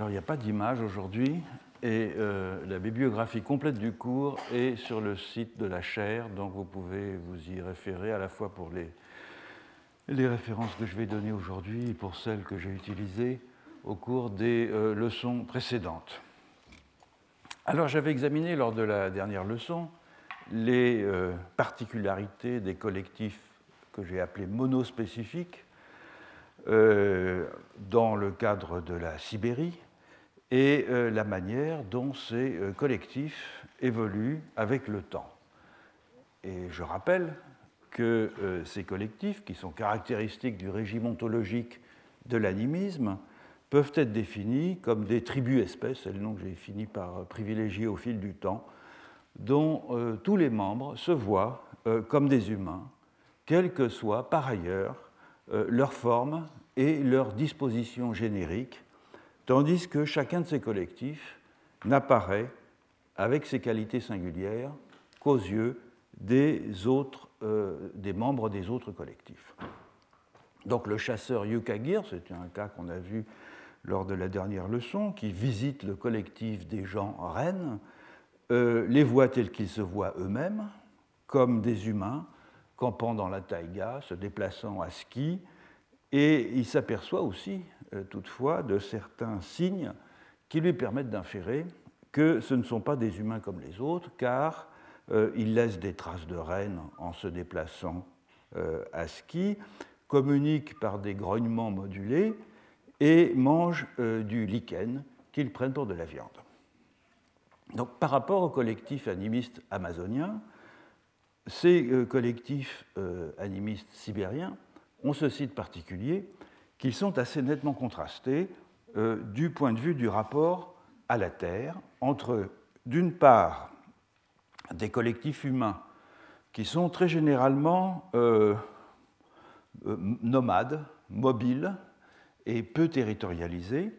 Alors, il n'y a pas d'image aujourd'hui, et euh, la bibliographie complète du cours est sur le site de la chaire, donc vous pouvez vous y référer à la fois pour les, les références que je vais donner aujourd'hui et pour celles que j'ai utilisées au cours des euh, leçons précédentes. Alors j'avais examiné lors de la dernière leçon les euh, particularités des collectifs que j'ai appelés monospécifiques dans le cadre de la Sibérie, et euh, la manière dont ces euh, collectifs évoluent avec le temps. Et je rappelle que euh, ces collectifs, qui sont caractéristiques du régime ontologique de l'animisme, peuvent être définis comme des tribus-espèces, c'est le nom que j'ai fini par privilégier au fil du temps, dont tous les membres se voient comme des humains, quelle que soit par ailleurs leur forme et leur disposition générique, tandis que chacun de ces collectifs n'apparaît avec ses qualités singulières qu'aux yeux des, autres, euh, des membres des autres collectifs. Donc le chasseur Yukagir, c'est un cas qu'on a vu lors de la dernière leçon, qui visite le collectif des gens rennes, euh, les voit tels qu'ils se voient eux-mêmes, comme des humains, campant dans la taïga, se déplaçant à ski, et il s'aperçoit aussi euh, toutefois de certains signes qui lui permettent d'inférer que ce ne sont pas des humains comme les autres, car euh, ils laissent des traces de rennes en se déplaçant euh, à ski, communiquent par des grognements modulés et mangent du lichen qu'ils prennent pour de la viande. Donc, par rapport aux collectifs animistes amazoniens, ces collectifs animistes sibériens ont ce site particulier qu'ils sont assez nettement contrastés euh, du point de vue du rapport à la Terre entre, d'une part, des collectifs humains qui sont très généralement euh, euh, nomades, mobiles et peu territorialisés,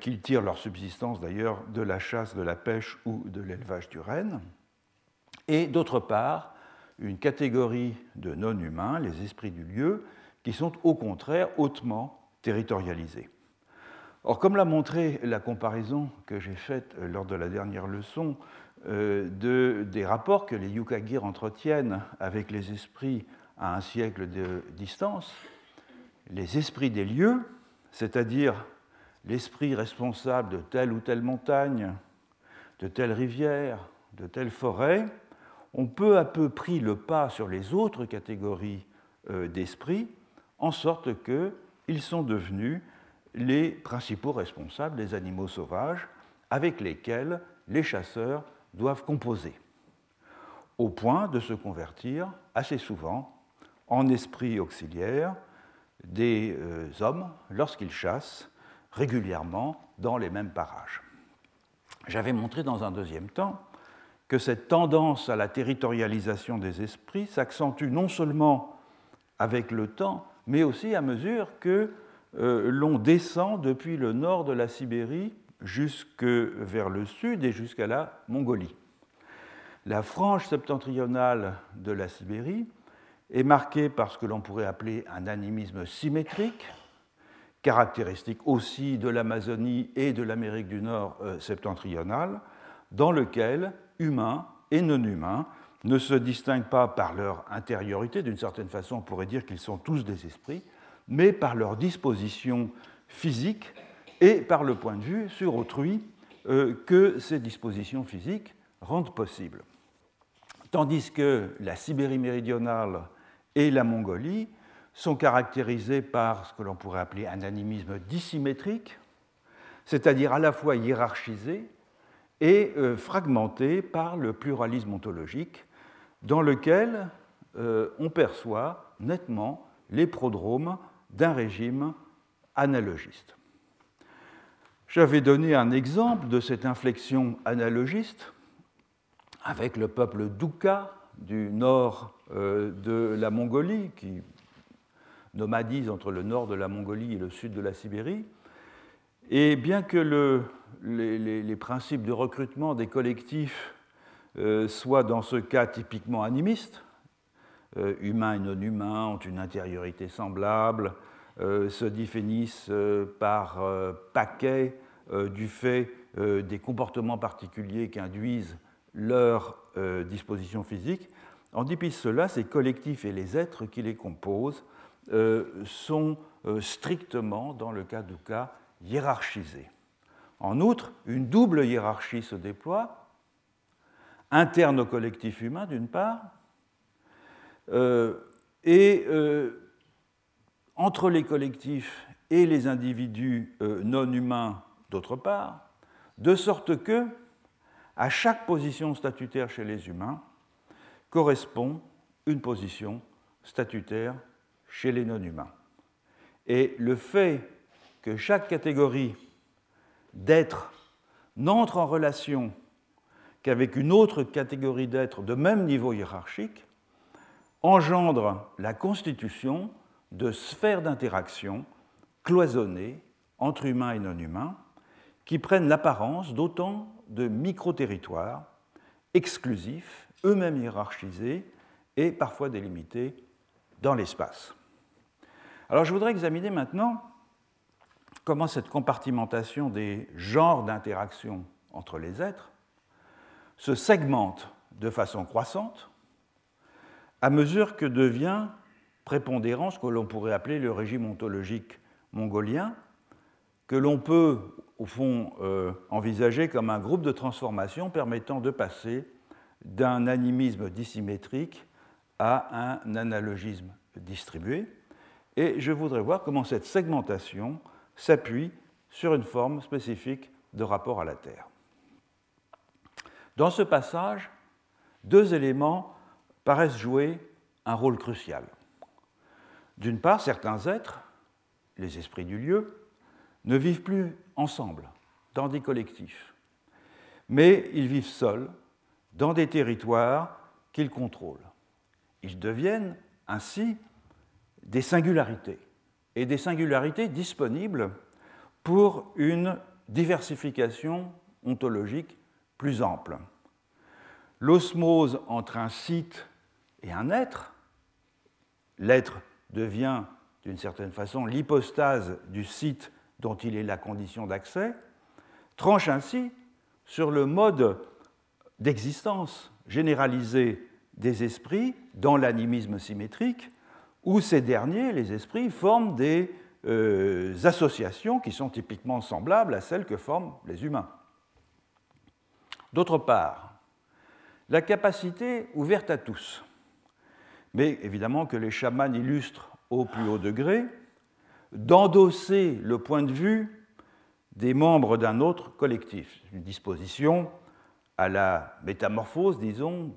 qu'ils tirent leur subsistance d'ailleurs de la chasse, de la pêche ou de l'élevage du renne, et d'autre part, une catégorie de non-humains, les esprits du lieu, qui sont au contraire hautement territorialisés. Or, comme l'a montré la comparaison que j'ai faite euh, lors de la dernière leçon euh, de, des rapports que les Yukagir entretiennent avec les esprits à un siècle de distance, les esprits des lieux, c'est-à-dire l'esprit responsable de telle ou telle montagne, de telle rivière, de telle forêt, ont peu à peu pris le pas sur les autres catégories euh, d'esprits en sorte qu'ils sont devenus les principaux responsables des animaux sauvages avec lesquels les chasseurs doivent composer, au point de se convertir assez souvent en esprit auxiliaire des euh, hommes lorsqu'ils chassent régulièrement dans les mêmes parages. J'avais montré dans un deuxième temps que cette tendance à la territorialisation des esprits s'accentue non seulement avec le temps, mais aussi à mesure que euh, l'on descend depuis le nord de la Sibérie jusque vers le sud et jusqu'à la Mongolie. La frange septentrionale de la Sibérie est marquée par ce que l'on pourrait appeler un animisme symétrique, caractéristique aussi de l'Amazonie et de l'Amérique du Nord euh, septentrionale, dans lequel humains et non humains ne se distinguent pas par leur intériorité, d'une certaine façon on pourrait dire qu'ils sont tous des esprits, mais par leur disposition physique et par le point de vue sur autrui euh, que ces dispositions physiques rendent possible. Tandis que la Sibérie méridionale et la Mongolie sont caractérisées par ce que l'on pourrait appeler un animisme dissymétrique, c'est-à-dire à la fois hiérarchisé et euh, fragmenté par le pluralisme ontologique, dans lequel euh, on perçoit nettement les prodromes d'un régime analogiste. J'avais donné un exemple de cette inflexion analogiste avec le peuple Douka du nord euh, de la Mongolie, qui nomadise entre le nord de la Mongolie et le sud de la Sibérie. Et bien que le, les, principes de recrutement des collectifs euh, soient dans ce cas typiquement animistes, euh, humains et non humains ont une intériorité semblable, se définissent par paquets du fait des comportements particuliers qui induisent leur disposition physique. En dépit de cela, ces collectifs et les êtres qui les composent sont strictement, dans le cas du cas, hiérarchisés. En outre, une double hiérarchie se déploie, interne au collectif humain d'une part, euh, et euh, entre les collectifs et les individus euh, non humains d'autre part, de sorte que, à chaque position statutaire chez les humains, correspond une position statutaire chez les non humains. Et le fait que chaque catégorie d'êtres n'entre en relation qu'avec une autre catégorie d'êtres de même niveau hiérarchique, engendre la constitution de sphères d'interaction cloisonnées entre humains et non humains, qui prennent l'apparence d'autant de micro-territoires exclusifs, eux-mêmes hiérarchisés et parfois délimités dans l'espace. Alors je voudrais examiner maintenant comment cette compartimentation des genres d'interaction entre les êtres se segmente de façon croissante à mesure que devient prépondérant ce que l'on pourrait appeler le régime ontologique mongolien, que l'on peut, au fond, euh, envisager comme un groupe de transformation permettant de passer d'un animisme dissymétrique à un analogisme distribué. Et je voudrais voir comment cette segmentation s'appuie sur une forme spécifique de rapport à la Terre. Dans ce passage, deux éléments paraissent jouer un rôle crucial. D'une part, certains êtres, les esprits du lieu, ne vivent plus ensemble, dans des collectifs, mais ils vivent seuls, dans des territoires qu'ils contrôlent. Ils deviennent ainsi des singularités, et des singularités disponibles pour une diversification ontologique plus ample. L'osmose entre un site et un être, l'être devient d'une certaine façon l'hypostase du site dont il est la condition d'accès, tranche ainsi sur le mode d'existence généralisé des esprits dans l'animisme symétrique où ces derniers, les esprits, forment des euh, associations qui sont typiquement semblables à celles que forment les humains. D'autre part, la capacité ouverte à tous, mais évidemment que les chamans illustrent au plus haut degré, d'endosser le point de vue des membres d'un autre collectif, une disposition à la métamorphose, disons,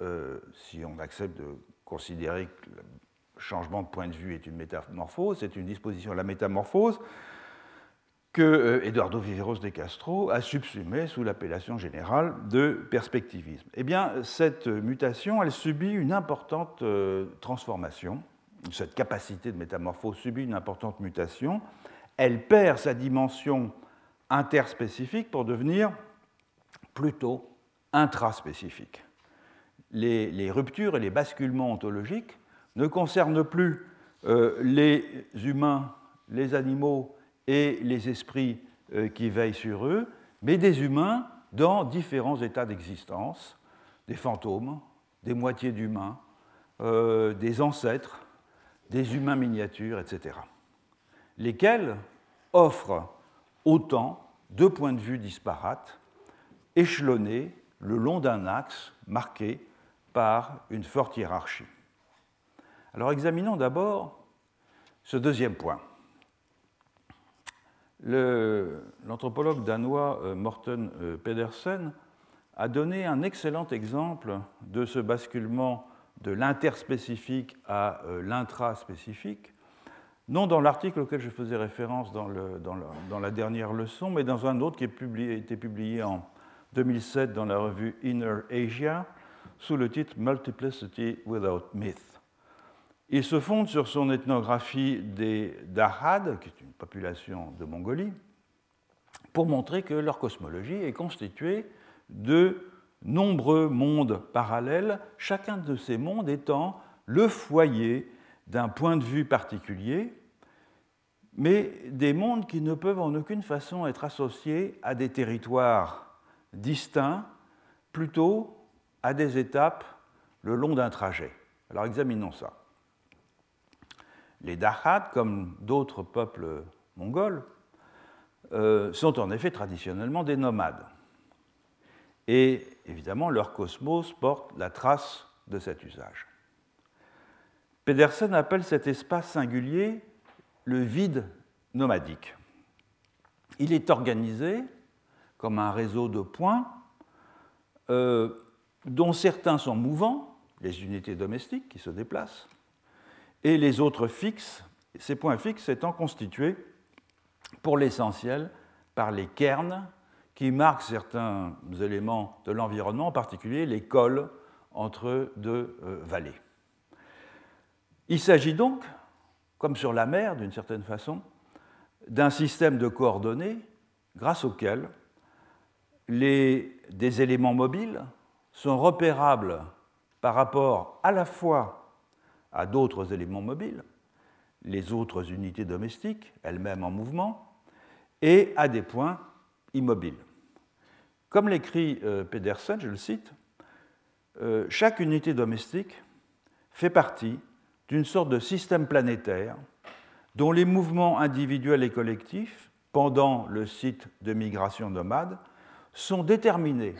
euh, si on accepte de considérer que changement de point de vue est une métamorphose, c'est une disposition à la métamorphose que euh, Eduardo Viveros de Castro a subsumé sous l'appellation générale de perspectivisme. Eh bien, cette mutation, elle subit une importante euh, transformation, cette capacité de métamorphose subit une importante mutation, elle perd sa dimension interspécifique pour devenir plutôt intraspécifique. Les, les ruptures et les basculements ontologiques ne concerne plus euh, les humains, les animaux et les esprits euh, qui veillent sur eux, mais des humains dans différents états d'existence, des fantômes, des moitiés d'humains, euh, des ancêtres, des humains miniatures, etc. Lesquels offrent autant de points de vue disparates, échelonnés le long d'un axe marqué par une forte hiérarchie. Alors examinons d'abord ce deuxième point. L'anthropologue danois euh, Morten euh, Pedersen a donné un excellent exemple de ce basculement de l'interspécifique à euh, l'intraspécifique, non dans l'article auquel je faisais référence dans, la dernière leçon, mais dans un autre qui a été publié en 2007 dans la revue Inner Asia sous le titre Multiplicity Without Myth. Il se fonde sur son ethnographie des Dahad, qui est une population de Mongolie, pour montrer que leur cosmologie est constituée de nombreux mondes parallèles, chacun de ces mondes étant le foyer d'un point de vue particulier mais des mondes qui ne peuvent en aucune façon être associés à des territoires distincts, plutôt à des étapes le long d'un trajet. Alors examinons ça. Les Dahad, comme d'autres peuples mongols, euh, sont en effet traditionnellement des nomades. Et évidemment, leur cosmos porte la trace de cet usage. Pedersen appelle cet espace singulier le vide nomadique. Il est organisé comme un réseau de points euh, dont certains sont mouvants, les unités domestiques qui se déplacent, et les autres fixes, ces points fixes étant constitués pour l'essentiel par les cairns qui marquent certains éléments de l'environnement, en particulier les cols entre deux euh, vallées. Il s'agit donc, comme sur la mer d'une certaine façon, d'un système de coordonnées grâce auquel les, des éléments mobiles sont repérables par rapport à la fois à d'autres éléments mobiles, les autres unités domestiques, elles-mêmes en mouvement, et à des points immobiles. Comme l'écrit euh, Pedersen, je le cite, euh, chaque unité domestique fait partie d'une sorte de système planétaire dont les mouvements individuels et collectifs pendant le site de migration nomade sont déterminés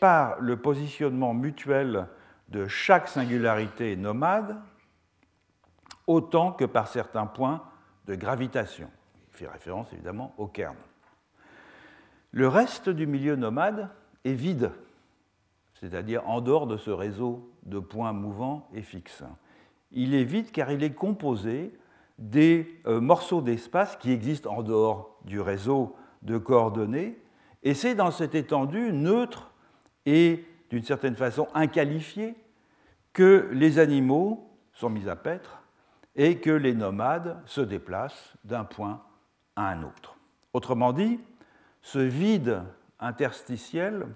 par le positionnement mutuel de chaque singularité nomade autant que par certains points de gravitation. Il fait référence évidemment au cairn. Le reste du milieu nomade est vide, c'est-à-dire en dehors de ce réseau de points mouvants et fixes il est vide car il est composé des euh, morceaux d'espace qui existent en dehors du réseau de coordonnées, et c'est dans cette étendue neutre et d'une certaine façon inqualifiée que les animaux sont mis à paître et que les nomades se déplacent d'un point à un autre. Autrement dit, ce vide interstitiel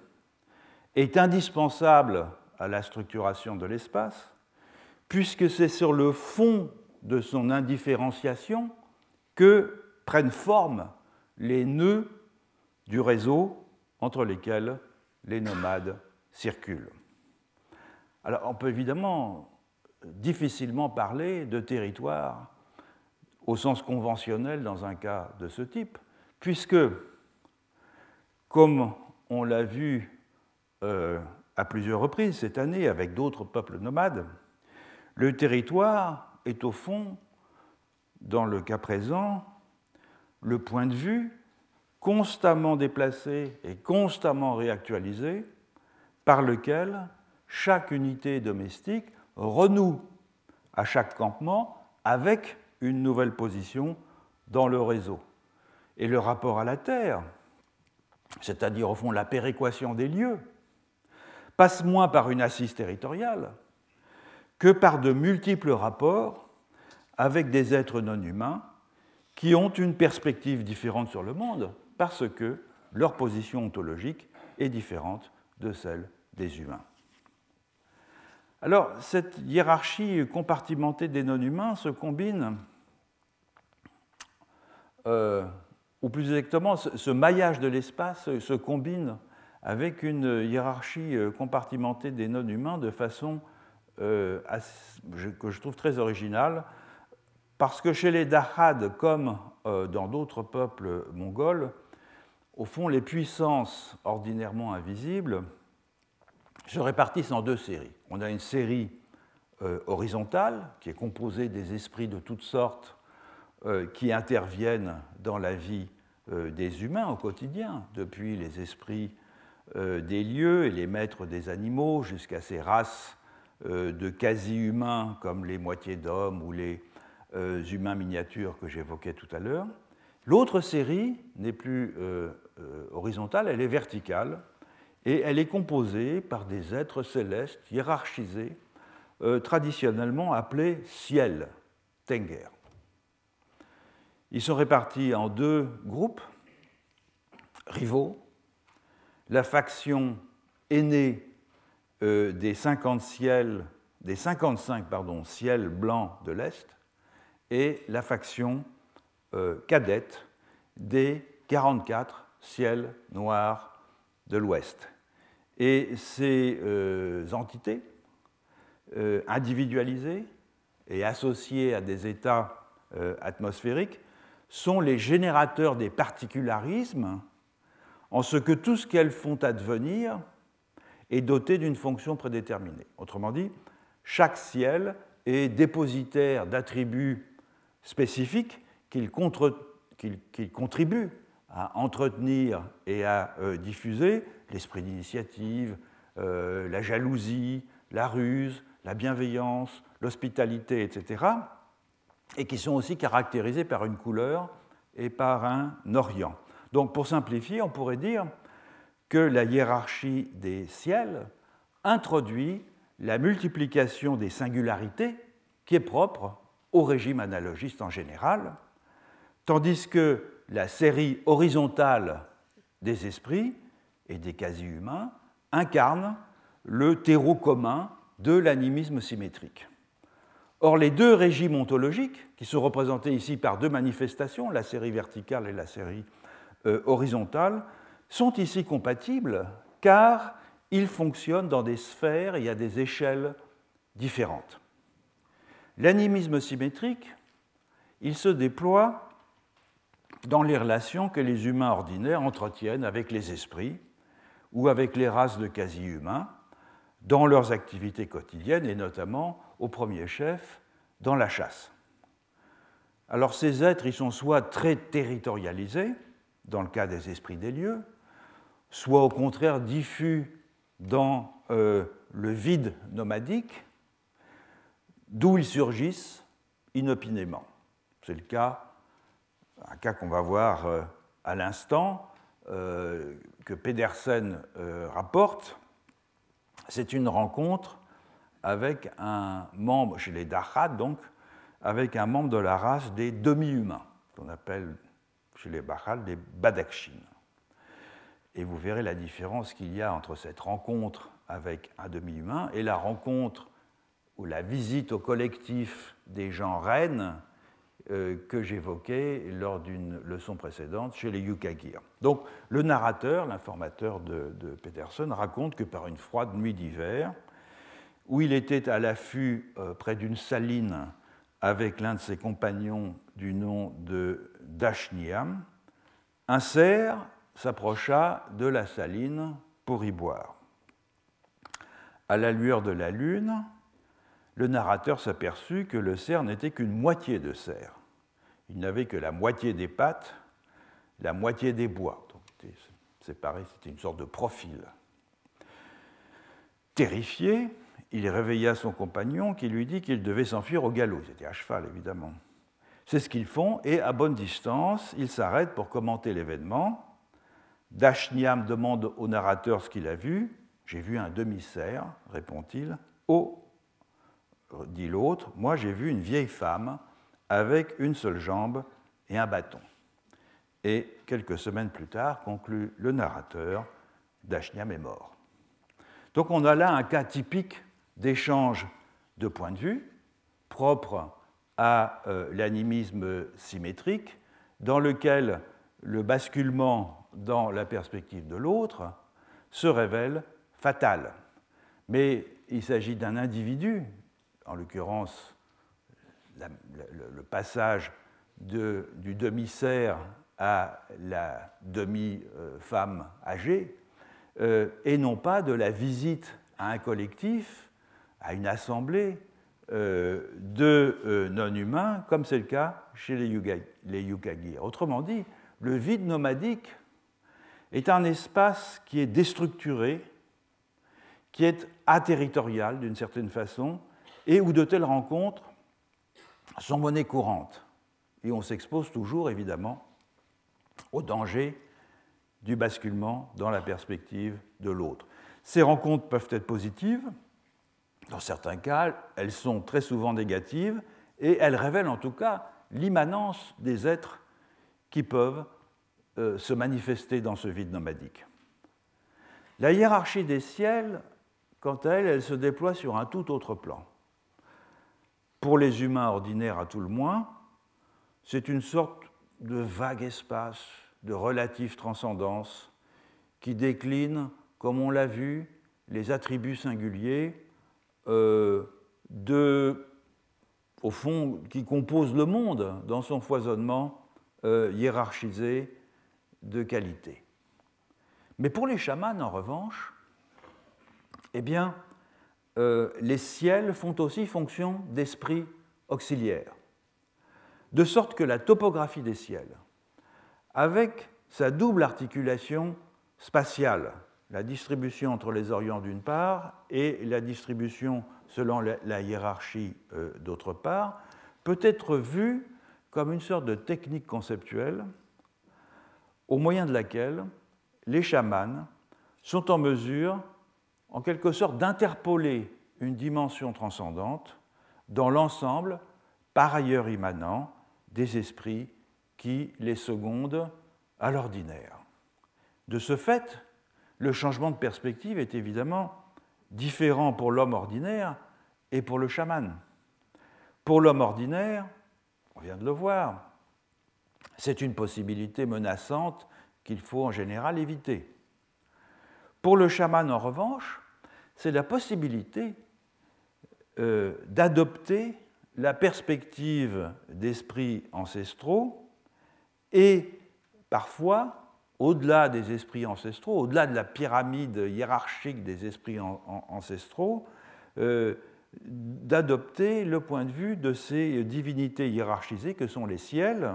est indispensable à la structuration de l'espace puisque c'est sur le fond de son indifférenciation que prennent forme les nœuds du réseau entre lesquels les nomades circulent. Alors on peut évidemment difficilement parler de territoire au sens conventionnel dans un cas de ce type, puisque, comme on l'a vu euh, à plusieurs reprises cette année avec d'autres peuples nomades, le territoire est au fond, dans le cas présent, le point de vue constamment déplacé et constamment réactualisé par lequel chaque unité domestique renoue à chaque campement avec une nouvelle position dans le réseau. Et le rapport à la Terre, c'est-à-dire au fond la péréquation des lieux, passe moins par une assise territoriale que par de multiples rapports avec des êtres non humains qui ont une perspective différente sur le monde parce que leur position ontologique est différente de celle des humains. Alors, cette hiérarchie compartimentée des non-humains se combine, euh, ou plus exactement, ce maillage de l'espace se combine avec une hiérarchie compartimentée des non-humains de façon euh, que je trouve très original, parce que chez les Dahad, comme euh, dans d'autres peuples mongols, au fond, les puissances ordinairement invisibles se répartissent en deux séries. On a une série euh, horizontale, qui est composée des esprits de toutes sortes qui interviennent dans la vie des humains au quotidien, depuis les esprits des lieux et les maîtres des animaux jusqu'à ces races euh, de quasi-humains comme les moitiés d'hommes ou les euh, humains miniatures que j'évoquais tout à l'heure. L'autre série n'est plus euh, horizontale, elle est verticale, et elle est composée par des êtres célestes hiérarchisés, traditionnellement appelés ciel, Tenger. Ils sont répartis en deux groupes rivaux. La faction aînée euh, des, 50 ciels, des 55 pardon, ciels blancs de l'Est et la faction cadette des 44 ciels noirs de l'Ouest. Et ces entités individualisées et associées à des états atmosphériques sont les générateurs des particularismes en ce que tout ce qu'elles font advenir est doté d'une fonction prédéterminée. Autrement dit, chaque ciel est dépositaire d'attributs spécifiques qu'il contribue à entretenir et à euh, diffuser, l'esprit d'initiative, euh, la jalousie, la ruse, la bienveillance, l'hospitalité, etc., et qui sont aussi caractérisés par une couleur et par un orient. Donc pour simplifier, on pourrait dire que la hiérarchie des ciels introduit la multiplication des singularités qui est propre au régime analogiste en général, tandis que la série horizontale des esprits et des quasi-humains incarne le terreau commun de l'animisme symétrique. Or, les deux régimes ontologiques, qui sont représentés ici par deux manifestations, la série verticale et la série euh, horizontale, sont ici compatibles car ils fonctionnent dans des sphères et à des échelles différentes. L'animisme symétrique, il se déploie dans les relations que les humains ordinaires entretiennent avec les esprits ou avec les races de quasi-humains dans leurs activités quotidiennes et notamment au premier chef dans la chasse. Alors ces êtres, ils sont soit très territorialisés, dans le cas des esprits des lieux, soit au contraire diffus dans euh, le vide nomadique, d'où ils surgissent inopinément. C'est le cas, un cas qu'on va voir euh, à l'instant, euh, que Pedersen rapporte. C'est une rencontre avec un membre, chez les Dachat donc, avec un membre de la race des demi-humains, qu'on appelle chez les Bachal des Badakshin. Et vous verrez la différence qu'il y a entre cette rencontre avec un demi-humain et la rencontre ou la visite au collectif des gens reines euh, que j'évoquais lors d'une leçon précédente chez les Yukagir. Donc le narrateur, l'informateur de, Peterson, raconte que par une froide nuit d'hiver, où il était à l'affût euh, près d'une saline avec l'un de ses compagnons du nom de Dashniam, un cerf s'approcha de la saline pour y boire. À la lueur de la lune, le narrateur s'aperçut que le cerf n'était qu'une moitié de cerf. Il n'avait que la moitié des pattes, la moitié des bois. Donc, séparé, c'était une sorte de profil. Terrifié, il réveilla son compagnon qui lui dit qu'il devait s'enfuir au galop. Ils étaient à cheval, évidemment. C'est ce qu'ils font, et à bonne distance, ils s'arrêtent pour commenter l'événement. Dashniam demande au narrateur ce qu'il a vu. J'ai vu un demi-cerf, répond-il. Oh, dit l'autre, moi j'ai vu une vieille femme avec une seule jambe et un bâton. Et quelques semaines plus tard, conclut le narrateur, Dashniam est mort. Donc on a là un cas typique d'échange de points de vue propre à euh, l'animisme symétrique, dans lequel le basculement dans la perspective de l'autre se révèle fatal. Mais il s'agit d'un individu, en l'occurrence le, passage du demi-cerf à la demi-femme âgée, euh, et non pas de la visite à un collectif à une assemblée euh, de euh, non-humains, comme c'est le cas chez les, Yukagir. Autrement dit, le vide nomadique est un espace qui est déstructuré, qui est aterritorial d'une certaine façon, et où de telles rencontres sont monnaie courante. Et on s'expose toujours, évidemment, au danger du basculement dans la perspective de l'autre. Ces rencontres peuvent être positives, dans certains cas, elles sont très souvent négatives et elles révèlent en tout cas l'immanence des êtres qui peuvent euh, se manifester dans ce vide nomadique. La hiérarchie des ciels, quant à elle, elle se déploie sur un tout autre plan. Pour les humains ordinaires à tout le moins, c'est une sorte de vague espace, de relative transcendance, qui décline, comme on l'a vu, les attributs singuliers euh, de, au fond, qui composent le monde dans son foisonnement euh, hiérarchisé de qualité. Mais pour les chamans, en revanche, eh bien, euh, les ciels font aussi fonction d'esprit auxiliaire. De sorte que la topographie des ciels, avec sa double articulation spatiale, la distribution entre les orients d'une part et la distribution selon la hiérarchie euh, d'autre part, peut être vue comme une sorte de technique conceptuelle au moyen de laquelle les chamans sont en mesure, en quelque sorte, d'interpoler une dimension transcendante dans l'ensemble, par ailleurs immanent, des esprits qui les secondent à l'ordinaire. De ce fait, le changement de perspective est évidemment différent pour l'homme ordinaire et pour le chaman. Pour l'homme ordinaire, on vient de le voir, c'est une possibilité menaçante qu'il faut en général éviter. Pour le chaman, en revanche, c'est la possibilité euh, d'adopter la perspective d'esprits ancestraux et parfois, au-delà des esprits ancestraux, au-delà de la pyramide hiérarchique des esprits ancestraux, euh, d'adopter le point de vue de ces divinités hiérarchisées que sont les ciels,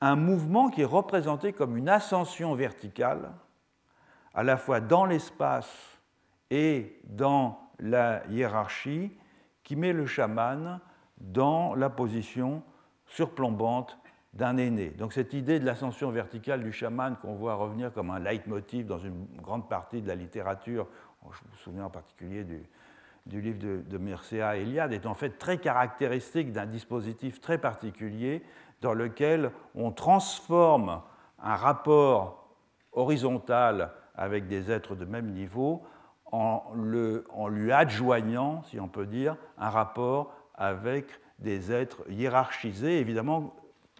un mouvement qui est représenté comme une ascension verticale, à la fois dans l'espace et dans la hiérarchie, qui met le chaman dans la position surplombante d'un aîné. Donc cette idée de l'ascension verticale du chaman qu'on voit revenir comme un leitmotiv dans une grande partie de la littérature, je me souviens en particulier du, livre de, de Mircea Eliade, est en fait très caractéristique d'un dispositif très particulier dans lequel on transforme un rapport horizontal avec des êtres de même niveau en, lui adjoignant, si on peut dire, un rapport avec des êtres hiérarchisés. Évidemment,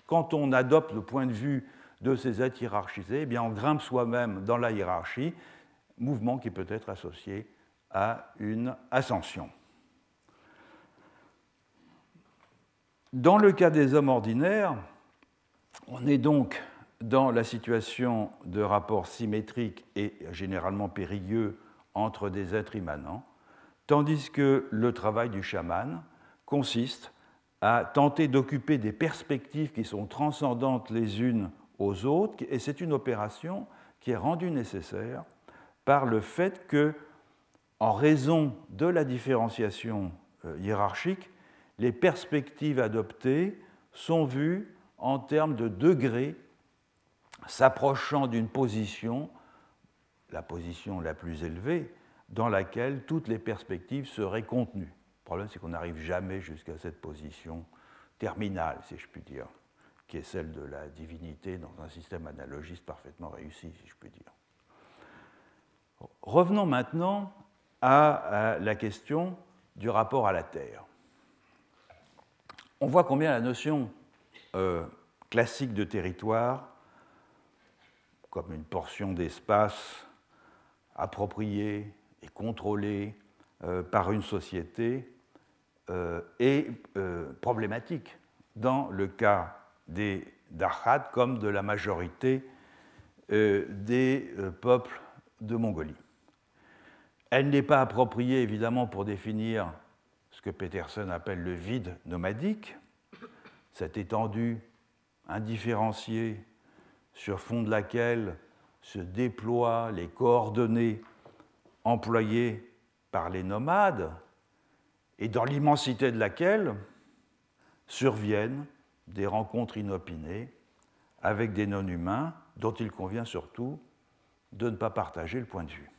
quand on adopte le point de vue de ces êtres hiérarchisés, eh bien on grimpe soi-même dans la hiérarchie, mouvement qui peut être associé à une ascension. Dans le cas des hommes ordinaires, on est donc dans la situation de rapport symétrique et généralement périlleux entre des êtres immanents, tandis que le travail du chaman consiste à tenter d'occuper des perspectives qui sont transcendantes les unes aux autres, et c'est une opération qui est rendue nécessaire par le fait que, en raison de la différenciation euh, hiérarchique, les perspectives adoptées sont vues en termes de degrés s'approchant d'une position, la position la plus élevée, dans laquelle toutes les perspectives seraient contenues. Le problème, c'est qu'on n'arrive jamais jusqu'à cette position terminale, si je puis dire, qui est celle de la divinité dans un système analogiste parfaitement réussi, si je puis dire. Revenons maintenant à la question du rapport à la Terre on voit combien la notion euh, classique de territoire, comme une portion d'espace appropriée et contrôlée euh, par une société, euh, est problématique dans le cas des Darkhad comme de la majorité des peuples de Mongolie. Elle n'est pas appropriée évidemment pour définir ce que Peterson appelle le vide nomadique, cette étendue indifférenciée sur fond de laquelle se déploient les coordonnées employées par les nomades et dans l'immensité de laquelle surviennent des rencontres inopinées avec des non-humains dont il convient surtout de ne pas partager le point de vue,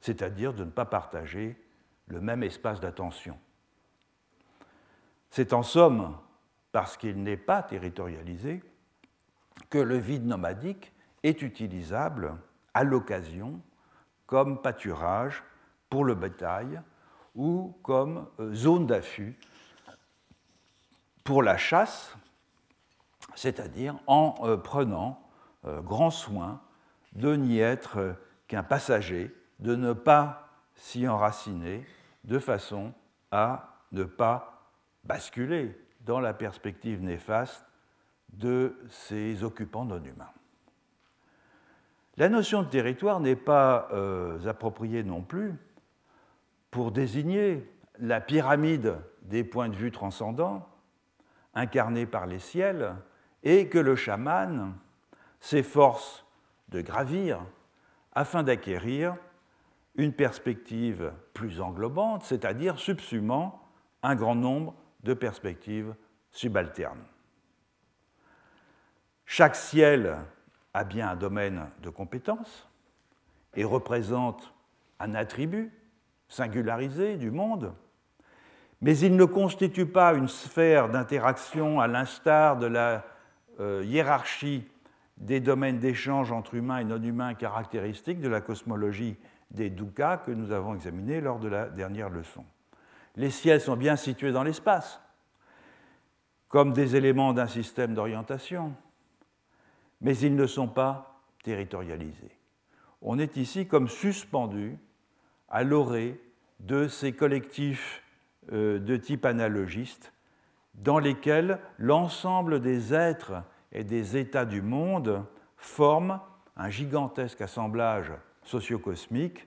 c'est-à-dire de ne pas partager le même espace d'attention. C'est en somme parce qu'il n'est pas territorialisé que le vide nomadique est utilisable à l'occasion comme pâturage pour le bétail ou comme euh, zone d'affût pour la chasse, c'est-à-dire en euh, prenant euh, grand soin de n'y être qu'un passager, de ne pas s'y enraciner, de façon à ne pas basculer dans la perspective néfaste de ces occupants non humains. La notion de territoire n'est pas euh, appropriée non plus pour désigner la pyramide des points de vue transcendants incarnés par les ciels et que le chaman s'efforce de gravir afin d'acquérir une perspective plus englobante, c'est-à-dire subsumant un grand nombre de perspectives subalternes. Chaque ciel a bien un domaine de compétence et représente un attribut singularisé du monde, mais il ne constitue pas une sphère d'interaction à l'instar de la euh, hiérarchie des domaines d'échange entre humains et non-humains caractéristiques de la cosmologie des dukkha que nous avons examiné lors de la dernière leçon. Les ciels sont bien situés dans l'espace, comme des éléments d'un système d'orientation, mais ils ne sont pas territorialisés. On est ici comme suspendu à l'orée de ces collectifs euh, de type analogiste dans lesquels l'ensemble des êtres et des états du monde forment un gigantesque assemblage socio-cosmique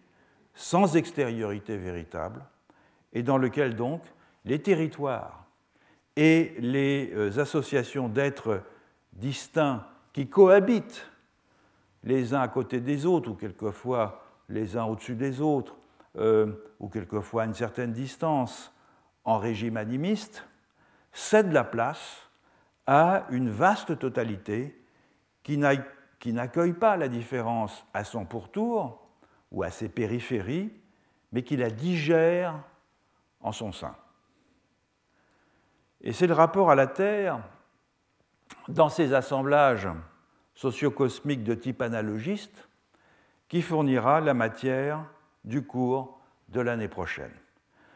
sans extériorité véritable et dans lequel donc les territoires et les euh, associations d'êtres distincts qui cohabitent les uns à côté des autres, ou quelquefois les uns au-dessus des autres, euh, ou quelquefois à une certaine distance, en régime animiste, cèdent la place à une vaste totalité qui n'accueille pas la différence à son pourtour ou à ses périphéries, mais qui la digère en son sein. Et c'est le rapport à la Terre dans ces assemblages sociocosmiques de type analogiste qui fournira la matière du cours de l'année prochaine.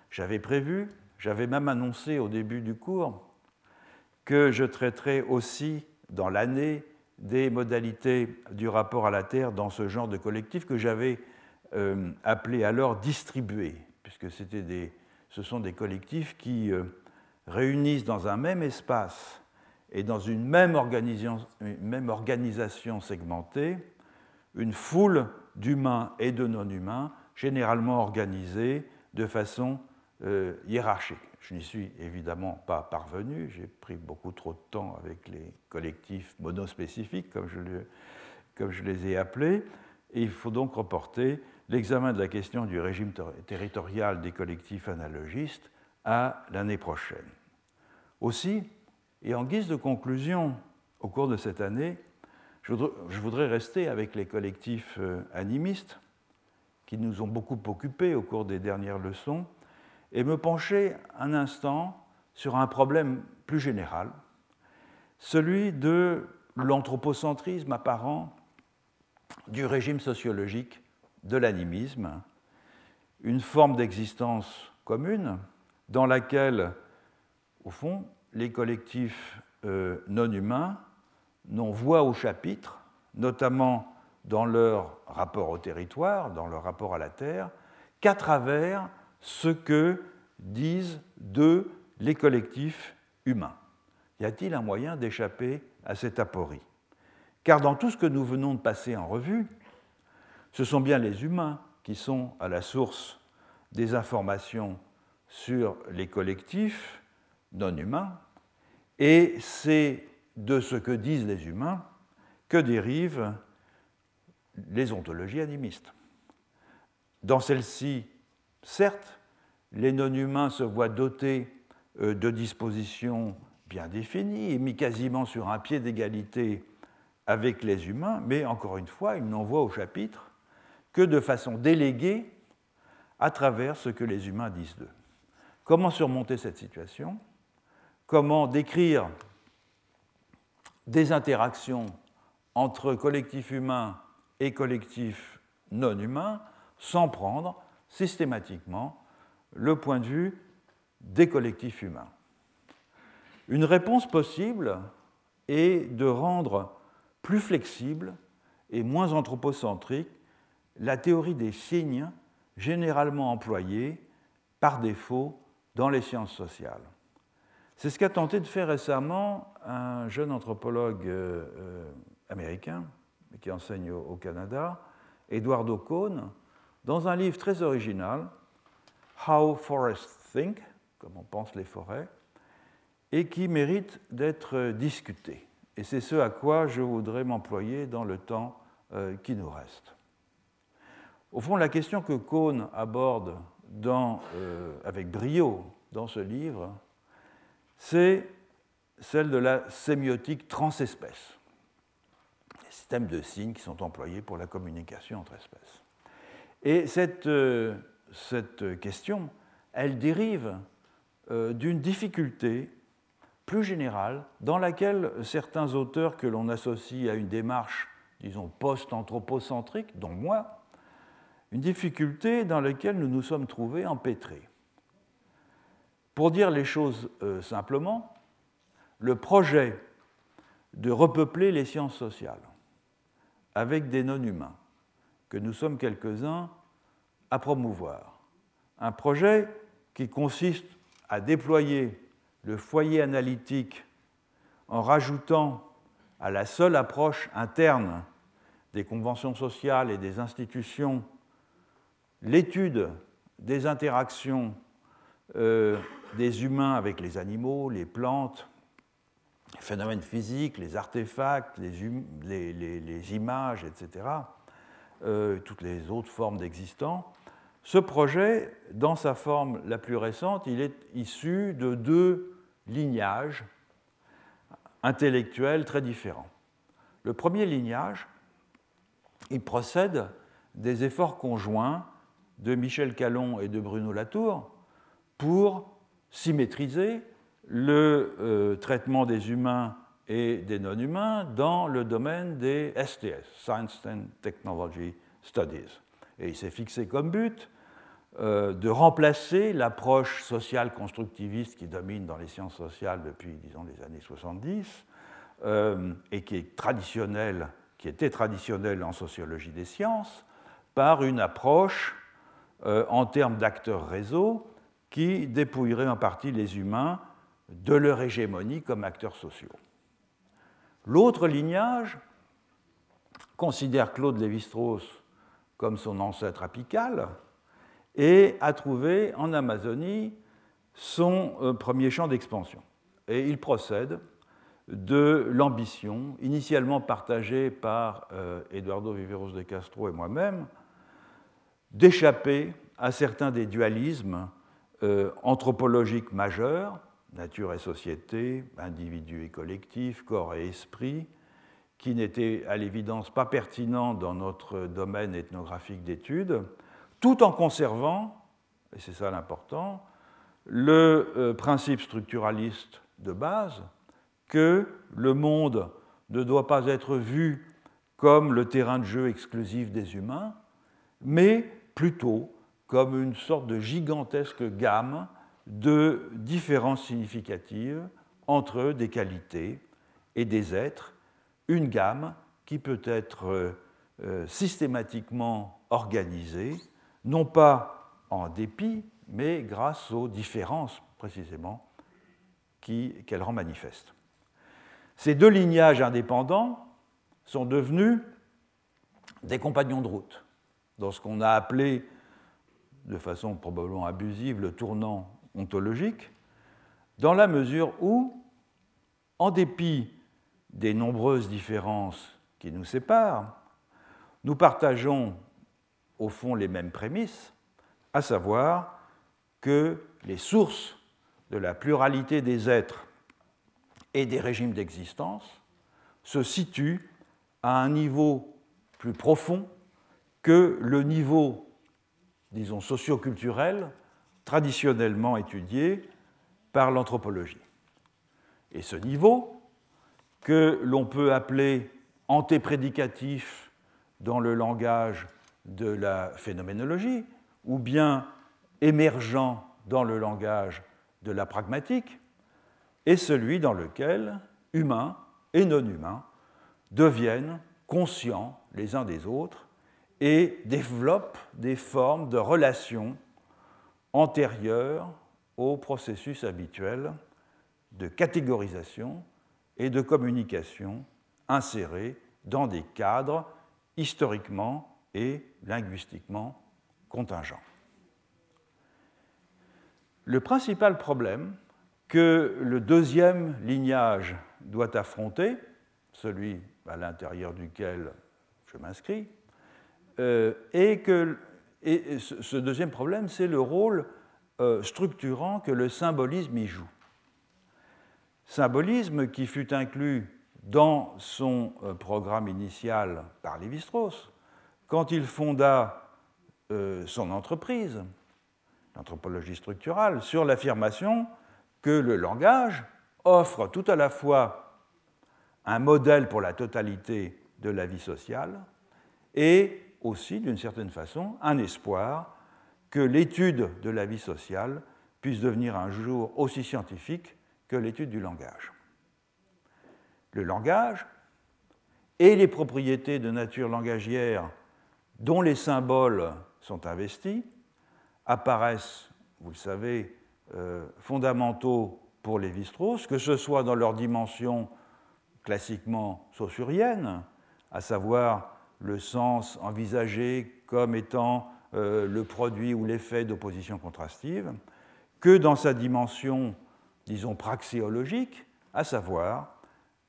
J'avais prévu, j'avais même annoncé au début du cours que je traiterai aussi dans l'année des modalités du rapport à la Terre dans ce genre de collectif que j'avais euh, appelé alors distribué, puisque des, ce sont des collectifs qui euh, réunissent dans un même espace et dans une même organisation, segmentée une foule d'humains et de non-humains, généralement organisés de façon euh, hiérarchique. Je n'y suis évidemment pas parvenu, j'ai pris beaucoup trop de temps avec les collectifs monospécifiques, comme je, comme je les ai appelés, et il faut donc reporter l'examen de la question du régime territorial des collectifs analogistes à l'année prochaine. Aussi, et en guise de conclusion au cours de cette année, je voudrais rester avec les collectifs euh, animistes qui nous ont beaucoup occupés au cours des dernières leçons et me pencher un instant sur un problème plus général, celui de l'anthropocentrisme apparent du régime sociologique de l'animisme, une forme d'existence commune dans laquelle, au fond, les collectifs euh, non humains n'ont voix au chapitre, notamment dans leur rapport au territoire, dans leur rapport à la terre, qu'à travers ce que disent les collectifs humains. Y a-t-il un moyen d'échapper à cette aporie? Car dans tout ce que nous venons de passer en revue, ce sont bien les humains qui sont à la source des informations sur les collectifs non humains, et c'est de ce que disent les humains que dérivent les ontologies animistes. Dans celles-ci, certes, les non-humains se voient dotés euh, de dispositions bien définies et mis quasiment sur un pied d'égalité avec les humains, mais encore une fois, ils n'en voient au chapitre que de façon déléguée à travers ce que les humains disent d'eux. Comment surmonter cette situation? Comment décrire des interactions entre collectifs humains et collectifs non humains sans prendre systématiquement le point de vue des collectifs humains. Une réponse possible et de rendre plus flexible et moins anthropocentrique la théorie des signes généralement employée par défaut dans les sciences sociales. C'est ce qu'a tenté de faire récemment un jeune anthropologue euh, euh, américain qui enseigne au, Canada, Eduardo Cohn, dans un livre très original, How Forests Think, comme on pense les forêts, et qui mérite d'être discuté. Et c'est ce à quoi je voudrais m'employer dans le temps euh, qui nous reste. Au fond, la question que Cohn aborde avec brio dans ce livre, c'est celle de la sémiotique transespèce, les systèmes de signes qui sont employés pour la communication entre espèces. Et cette, euh, cette question, elle dérive euh, d'une difficulté plus générale dans laquelle certains auteurs que l'on associe à une démarche, disons, post-anthropocentrique, dont moi, une difficulté dans laquelle nous nous sommes trouvés empêtrés. Pour dire les choses euh, simplement, le projet de repeupler les sciences sociales avec des non-humains, que nous sommes quelques-uns à promouvoir, un projet qui consiste à déployer le foyer analytique en rajoutant à la seule approche interne des conventions sociales et des institutions l'étude des interactions euh, des humains avec les animaux, les plantes, les phénomènes physiques, les artefacts, les, images, etc., euh, toutes les autres formes d'existence. Ce projet, dans sa forme la plus récente, il est issu de deux lignages intellectuels très différents. Le premier lignage, il procède des efforts conjoints de Michel Calon et de Bruno Latour pour symétriser le euh, traitement des humains et des non-humains dans le domaine des STS, Science and Technology Studies. Et il s'est fixé comme but euh, de remplacer l'approche sociale constructiviste qui domine dans les sciences sociales depuis, disons, les années 70 euh, et qui est traditionnelle, qui était traditionnelle en sociologie des sciences, par une approche en termes d'acteurs réseau qui dépouillerait en partie les humains de leur hégémonie comme acteurs sociaux. L'autre lignage considère Claude Lévi-Strauss comme son ancêtre apical et a trouvé en Amazonie son euh, premier champ d'expansion. Et il procède de l'ambition, initialement partagée par euh, Eduardo Viveros de Castro et moi-même, d'échapper à certains des dualismes euh, anthropologique majeur, nature et société, individu et collectif, corps et esprit, qui n'était à l'évidence pas pertinent dans notre domaine ethnographique d'études, tout en conservant, et c'est ça l'important, le euh, principe structuraliste de base que le monde ne doit pas être vu comme le terrain de jeu exclusif des humains, mais plutôt comme une sorte de gigantesque gamme de différences significatives entre des qualités et des êtres, une gamme qui peut être euh, systématiquement organisée, non pas en dépit, mais grâce aux différences précisément qu'elle rend manifestes. Ces deux lignages indépendants sont devenus des compagnons de route dans ce qu'on a appelé de façon probablement abusive le tournant ontologique, dans la mesure où, en dépit des nombreuses différences qui nous séparent, nous partageons au fond les mêmes prémices, à savoir que les sources de la pluralité des êtres et des régimes d'existence se situent à un niveau plus profond que le niveau disons, socioculturelle traditionnellement étudiée par l'anthropologie. Et ce niveau, que l'on peut appeler antéprédicatif dans le langage de la phénoménologie, ou bien émergent dans le langage de la pragmatique, est celui dans lequel humains et non humains deviennent conscients les uns des autres et développent des formes de relations antérieures au processus habituel de catégorisation et de communication insérés dans des cadres historiquement et linguistiquement contingents. Le principal problème que le deuxième lignage doit affronter, celui à l'intérieur duquel je m'inscris, euh, est que et ce deuxième problème, c'est le rôle euh, structurant que le symbolisme y joue. Symbolisme qui fut inclus dans son euh, programme initial par Lévi-Strauss, quand il fonda son entreprise, l'anthropologie structurale, sur l'affirmation que le langage offre tout à la fois un modèle pour la totalité de la vie sociale et aussi, d'une certaine façon, un espoir que l'étude de la vie sociale puisse devenir un jour aussi scientifique que l'étude du langage. Le langage et les propriétés de nature langagière dont les symboles sont investis apparaissent, vous le savez, euh, fondamentaux pour les strauss que ce soit dans leur dimension classiquement saussurienne, à savoir le sens envisagé comme étant euh, le produit ou l'effet d'opposition contrastive, que dans sa dimension, disons, praxéologique, à savoir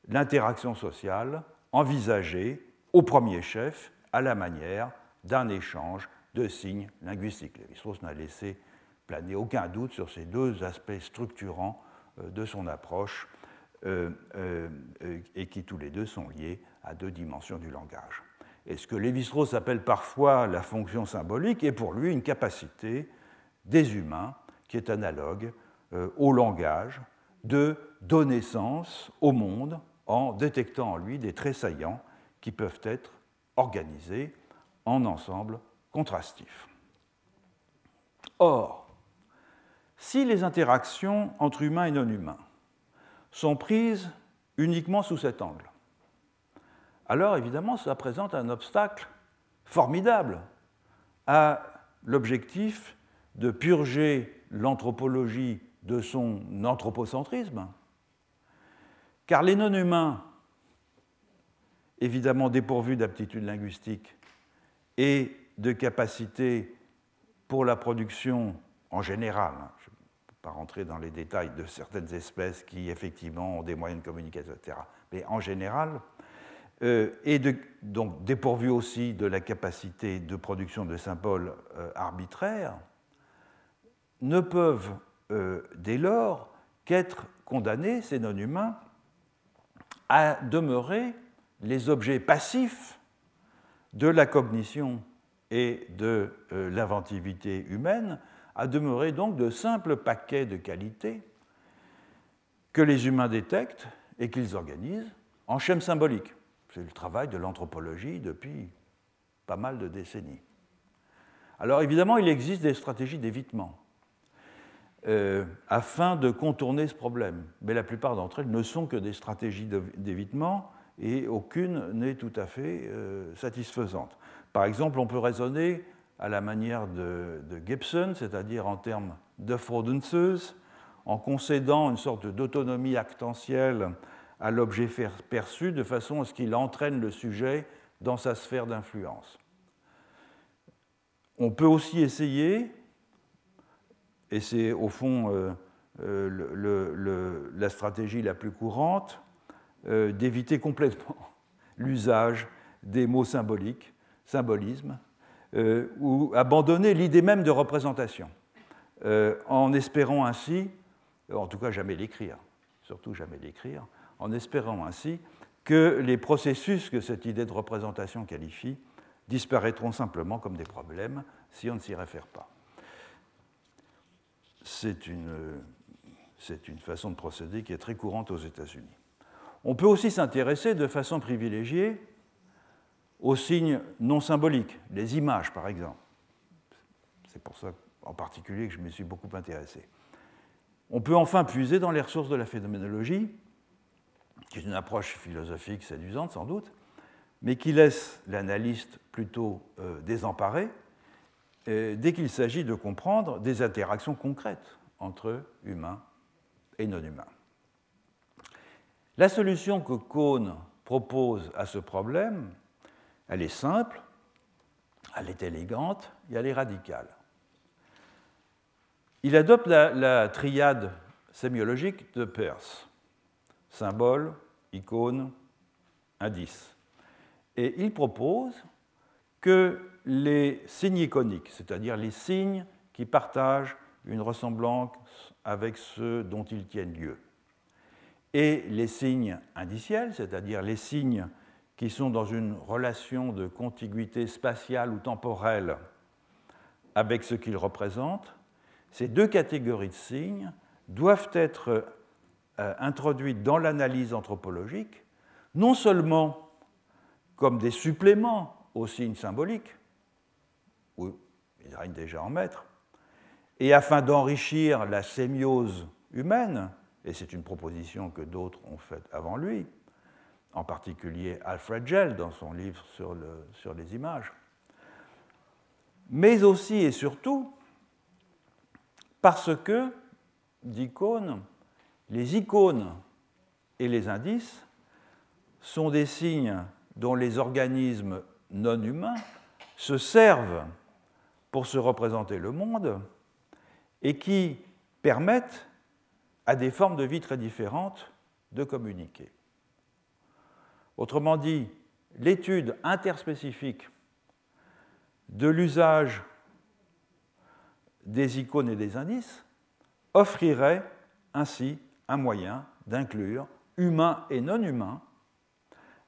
l'interaction sociale envisagée au premier chef à la manière d'un échange de signes linguistiques. Lévi-Strauss n'a laissé planer aucun doute sur ces deux aspects structurants euh, de son approche euh, et qui tous les deux sont liés à deux dimensions du langage. Et ce que Lévi-Strauss appelle parfois la fonction symbolique est pour lui une capacité des humains qui est analogue euh, au langage de donner sens au monde en détectant en lui des traits saillants qui peuvent être organisés en ensemble contrastifs. Or, si les interactions entre humains et non humains sont prises uniquement sous cet angle, alors évidemment ça présente un obstacle formidable à l'objectif de purger l'anthropologie de son anthropocentrisme, car les non-humains, évidemment dépourvus d'aptitude linguistique et de capacité pour la production en général, hein, je ne peux pas rentrer dans les détails de certaines espèces qui effectivement ont des moyens de communication, etc., mais en général, euh, et donc dépourvu aussi de la capacité de production de symboles euh, arbitraires, ne peuvent euh, dès lors qu'être condamnés, ces non-humains, à demeurer les objets passifs de la cognition et de l'inventivité humaine, à demeurer donc de simples paquets de qualités que les humains détectent et qu'ils organisent en schèmes symboliques. C'est le travail de l'anthropologie depuis pas mal de décennies. Alors évidemment, il existe des stratégies d'évitement euh, afin de contourner ce problème, mais la plupart d'entre elles ne sont que des stratégies d'évitement et aucune n'est tout à fait euh, satisfaisante. Par exemple, on peut raisonner à la manière de, Gibson, c'est-à-dire en termes d'affordances, en concédant une sorte d'autonomie actentielle à l'objet perçu de façon à ce qu'il entraîne le sujet dans sa sphère d'influence. On peut aussi essayer, et c'est au fond euh, euh, la stratégie la plus courante, euh, d'éviter complètement l'usage des mots symboliques, symbolisme, ou abandonner l'idée même de représentation, en espérant ainsi, en tout cas jamais l'écrire, surtout jamais l'écrire, en espérant ainsi que les processus que cette idée de représentation qualifie disparaîtront simplement comme des problèmes si on ne s'y réfère pas. C'est une, façon de procéder qui est très courante aux États-Unis. On peut aussi s'intéresser de façon privilégiée aux signes non symboliques, les images par exemple. C'est pour ça en particulier que je me suis beaucoup intéressé. On peut enfin puiser dans les ressources de la phénoménologie qui est une approche philosophique séduisante sans doute, mais qui laisse l'analyste plutôt euh, désemparé euh, dès qu'il s'agit de comprendre des interactions concrètes entre humains et non humains. La solution que Kohn propose à ce problème, elle est simple, elle est élégante et elle est radicale. Il adopte la, triade sémiologique de Peirce symbole, icône, indice. Et il propose que les signes iconiques, c'est-à-dire les signes qui partagent une ressemblance avec ceux dont ils tiennent lieu, et les signes indiciels, c'est-à-dire les signes qui sont dans une relation de contiguïté spatiale ou temporelle avec ce qu'ils représentent, ces deux catégories de signes doivent être euh, introduites dans l'analyse anthropologique, non seulement comme des suppléments aux signes symboliques, où ils règnent déjà en maître, et afin d'enrichir la sémiose humaine, et c'est une proposition que d'autres ont faite avant lui, en particulier Alfred Gell dans son livre sur, le, sur les images, mais aussi et surtout parce que, d'icônes, les icônes et les indices sont des signes dont les organismes non humains se servent pour se représenter le monde et qui permettent à des formes de vie très différentes de communiquer. Autrement dit, l'étude interspécifique de l'usage des icônes et des indices offrirait ainsi un moyen d'inclure humains et non humains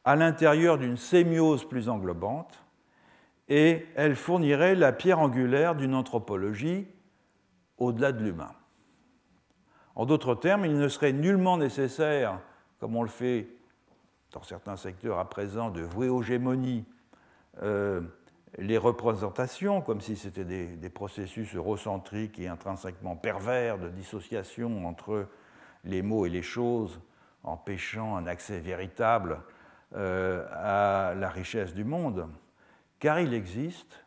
à l'intérieur d'une sémiose plus englobante et elle fournirait la pierre angulaire d'une anthropologie au-delà de l'humain. En d'autres termes, il ne serait nullement nécessaire, comme on le fait dans certains secteurs à présent, de vouer aux gémonies euh, les représentations, comme si c'était des, processus eurocentriques et intrinsèquement pervers de dissociation entre les mots et les choses, empêchant un accès véritable euh, à la richesse du monde, car il existe,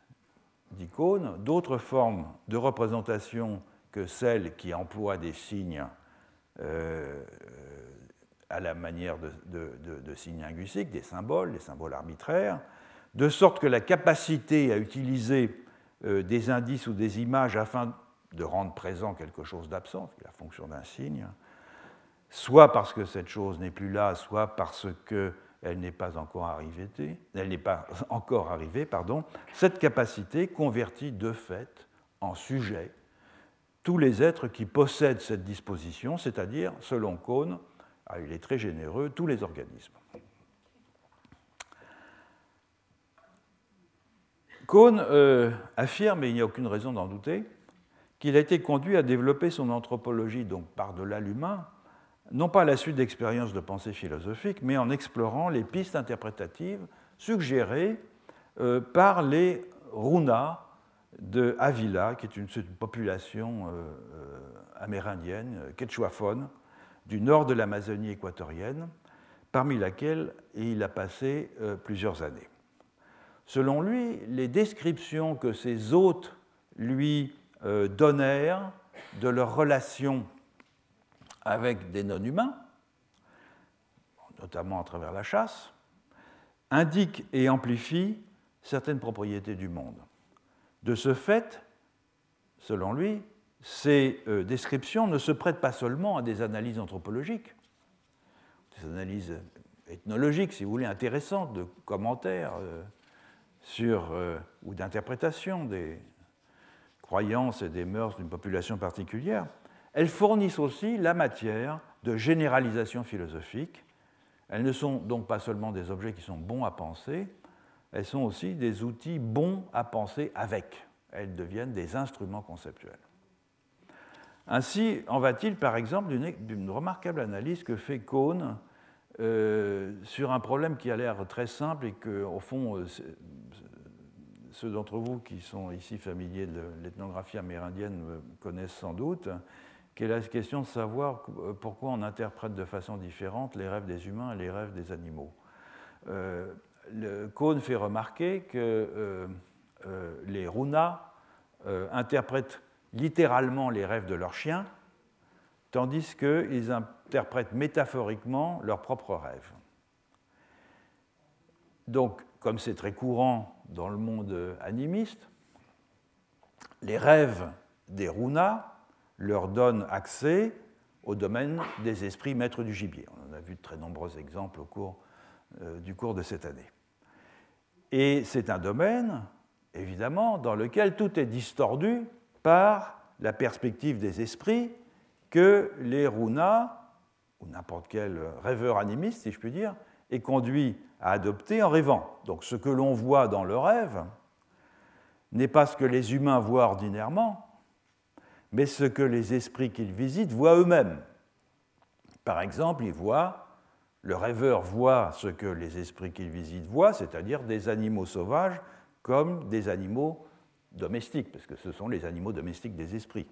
d'icônes, d'autres formes de représentation que celles qui emploient des signes euh, à la manière de, signes linguistiques, des symboles, des symboles arbitraires, de sorte que la capacité à utiliser euh, des indices ou des images afin de rendre présent quelque chose d'absent, la fonction d'un signe, soit parce que cette chose n'est plus là, soit parce qu'elle n'est pas encore arrivée, elle n'est pas encore arrivée, pardon, cette capacité convertit de fait en sujet tous les êtres qui possèdent cette disposition, c'est-à-dire, selon Kohn, ah, il est très généreux, tous les organismes. Kohn euh, affirme, et il n'y a aucune raison d'en douter, qu'il a été conduit à développer son anthropologie, donc par-delà l'humain, non pas à la suite d'expériences de pensée philosophique, mais en explorant les pistes interprétatives suggérées euh, par les runas de Avila, qui est une, population euh, euh, amérindienne, quechuaphone, du nord de l'Amazonie équatorienne, parmi laquelle il a passé plusieurs années. Selon lui, les descriptions que ses hôtes lui donnèrent de leurs relations avec des non-humains, notamment à travers la chasse, indiquent et amplifient certaines propriétés du monde. De ce fait, selon lui, ces euh, descriptions ne se prêtent pas seulement à des analyses anthropologiques, des analyses ethnologiques, si vous voulez, intéressantes, de commentaires euh, sur, euh, ou d'interprétations des croyances et des mœurs d'une population particulière, elles fournissent aussi la matière de généralisation philosophique. Elles ne sont donc pas seulement des objets qui sont bons à penser, elles sont aussi des outils bons à penser avec. Elles deviennent des instruments conceptuels. Ainsi en va-t-il, par exemple, d'une remarquable analyse que fait Kohn euh, sur un problème qui a l'air très simple et que, au fond, euh, ceux d'entre vous qui sont ici familiers de l'ethnographie amérindienne connaissent sans doute, qui est la question de savoir pourquoi on interprète de façon différente les rêves des humains et les rêves des animaux. Cohn fait remarquer que les runas interprètent littéralement les rêves de leurs chiens, tandis qu'ils interprètent métaphoriquement leurs propres rêves. Donc, comme c'est très courant dans le monde animiste, les rêves des runas leur donnent accès au domaine des esprits maîtres du gibier. On en a vu de très nombreux exemples au cours euh, du cours de cette année. Et c'est un domaine, évidemment, dans lequel tout est distordu par la perspective des esprits que les runas, ou n'importe quel rêveur animiste, si je puis dire, est conduit à adopter en rêvant. Donc ce que l'on voit dans le rêve n'est pas ce que les humains voient ordinairement, mais ce que les esprits qu'ils visitent voient eux-mêmes. Par exemple, ils voient, le rêveur voit ce que les esprits qu'il visite voient, c'est-à-dire des animaux sauvages comme des animaux domestiques, parce que ce sont les animaux domestiques des esprits.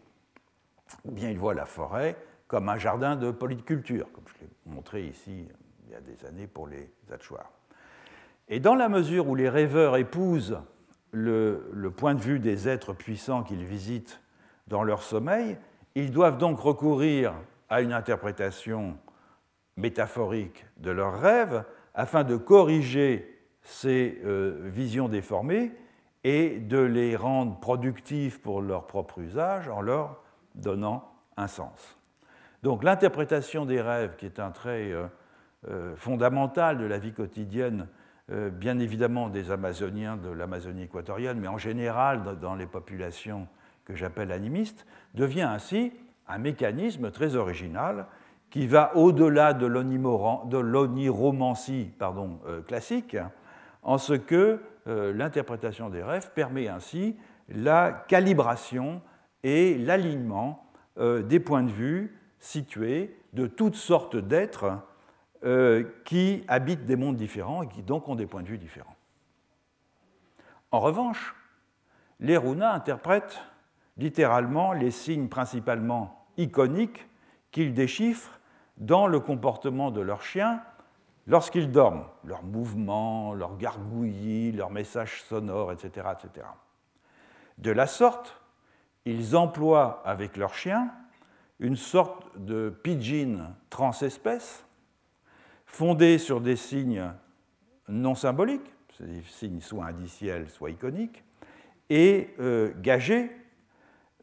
Ou bien il voit la forêt comme un jardin de polyculture, comme je l'ai montré ici il y a des années pour les Atchouars. Et dans la mesure où les rêveurs épousent le point de vue des êtres puissants qu'ils visitent dans leur sommeil, ils doivent donc recourir à une interprétation métaphorique de leurs rêves afin de corriger ces euh, visions déformées et de les rendre productifs pour leur propre usage en leur donnant un sens. Donc l'interprétation des rêves, qui est un trait euh, euh, fondamental de la vie quotidienne, bien évidemment des Amazoniens de l'Amazonie équatoriale, mais en général dans les populations que j'appelle animistes, devient ainsi un mécanisme très original qui va au-delà de l'oniromancie classique, en ce que l'interprétation des rêves permet ainsi la calibration et l'alignement euh, des points de vue situés de toutes sortes d'êtres euh, qui habitent des mondes différents et qui donc ont des points de vue différents. En revanche, les runas interprètent littéralement les signes principalement iconiques qu'ils déchiffrent dans le comportement de leurs chiens lorsqu'ils dorment, leurs mouvements, leurs gargouillis, leurs messages sonores, etc., etc. De la sorte, ils emploient avec leurs chiens une sorte de pidgin transespèce fondé sur des signes non symboliques, des signes soit indiciels, soit iconiques, et euh, gagé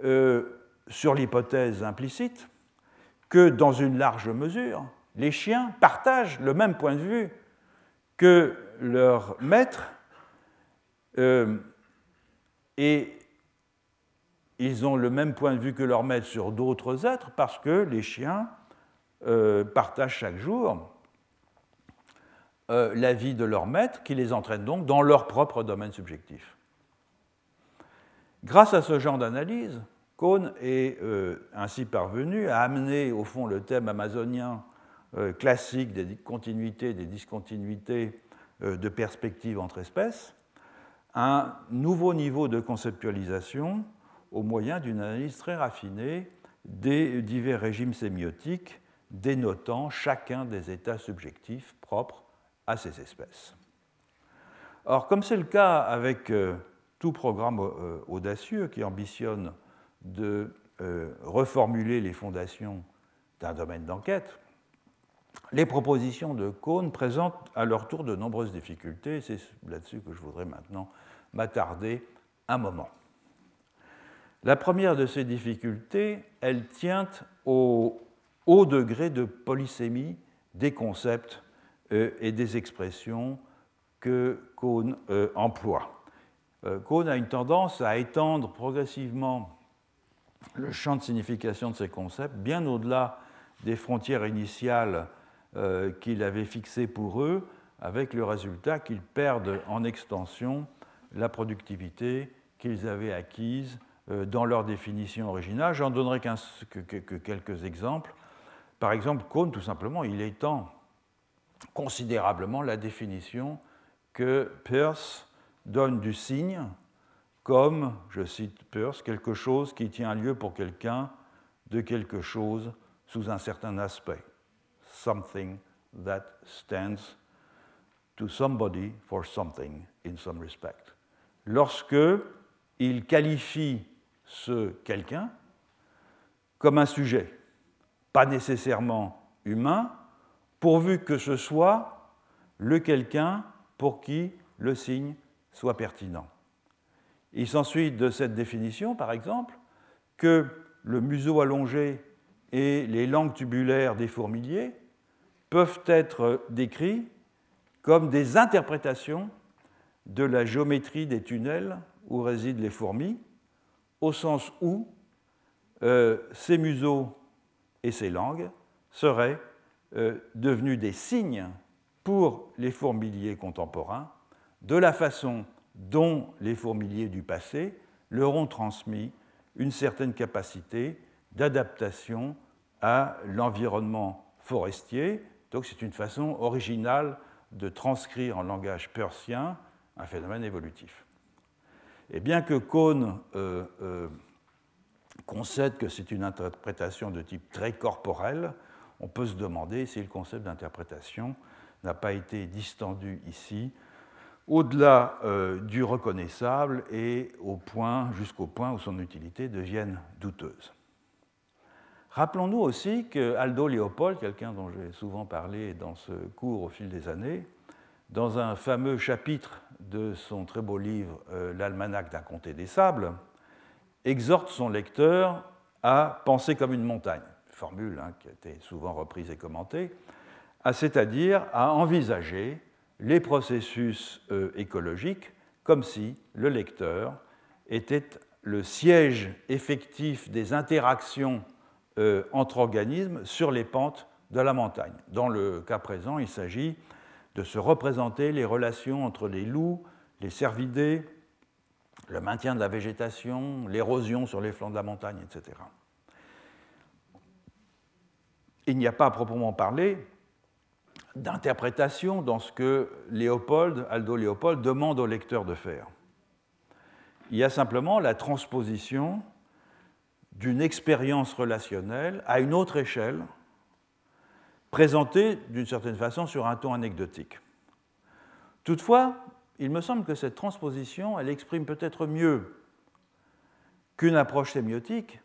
euh, sur l'hypothèse implicite que dans une large mesure, les chiens partagent le même point de vue que leur maître euh, et ils ont le même point de vue que leur maître sur d'autres êtres parce que les chiens euh, partagent chaque jour euh, la vie de leur maître qui les entraîne donc dans leur propre domaine subjectif. Grâce à ce genre d'analyse, Cohn est euh, ainsi parvenu à amener au fond le thème amazonien classique des continuités, des discontinuités de perspectives entre espèces, un nouveau niveau de conceptualisation au moyen d'une analyse très raffinée des divers régimes sémiotiques dénotant chacun des états subjectifs propres à ces espèces. Or, comme c'est le cas avec euh, tout programme euh, audacieux qui ambitionne de euh, reformuler les fondations d'un domaine d'enquête, les propositions de Cohn présentent à leur tour de nombreuses difficultés, c'est là-dessus que je voudrais maintenant m'attarder un moment. La première de ces difficultés, elle tient au haut degré de polysémie des concepts euh, et des expressions que Cohn emploie. Euh, Cohn a une tendance à étendre progressivement le champ de signification de ces concepts bien au-delà des frontières initiales qu'il avait fixées pour eux, avec le résultat qu'ils perdent en extension la productivité qu'ils avaient acquise euh, dans leur définition originale. J'en donnerai que, quelques exemples. Par exemple, Cohn, tout simplement, il étend considérablement la définition que Peirce donne du signe comme, je cite Peirce, quelque chose qui tient lieu pour quelqu'un de quelque chose sous un certain aspect. Something that stands to somebody for something in some respect. Lorsque il qualifie ce quelqu'un comme un sujet, pas nécessairement humain, pourvu que ce soit le quelqu'un pour qui le signe soit pertinent. Il s'ensuit de cette définition, par exemple, que le museau allongé et les langues tubulaires des fourmiliers peuvent être décrits comme des interprétations de la géométrie des tunnels où résident les fourmis, au sens où euh, ces museaux et ces langues seraient euh, devenus des signes pour les fourmiliers contemporains de la façon dont les fourmiliers du passé leur ont transmis une certaine capacité d'adaptation à l'environnement forestier. Donc c'est une façon originale de transcrire en langage persien un phénomène évolutif. Et bien que Cohn euh, euh, concède que c'est une interprétation de type très corporel, on peut se demander si le concept d'interprétation n'a pas été distendu ici au-delà euh, du reconnaissable et jusqu'au point où son utilité devienne douteuse. Rappelons-nous aussi que Aldo Leopold, quelqu'un dont j'ai souvent parlé dans ce cours au fil des années, dans un fameux chapitre de son très beau livre euh, L'almanach d'un comté des sables, exhorte son lecteur à penser comme une montagne, formule hein, qui a été souvent reprise et commentée, c'est-à-dire à envisager les processus euh, écologiques comme si le lecteur était le siège effectif des interactions euh, entre organismes sur les pentes de la montagne. Dans le cas présent, il s'agit de se représenter les relations entre les loups, les cervidés, le maintien de la végétation, l'érosion sur les flancs de la montagne, etc. Il n'y a pas à proprement parler d'interprétation dans ce que Aldo Léopold demande au lecteur de faire. Il y a simplement la transposition d'une expérience relationnelle à une autre échelle, présentée d'une certaine façon sur un ton anecdotique. Toutefois, il me semble que cette transposition, elle exprime peut-être mieux qu'une approche sémiotique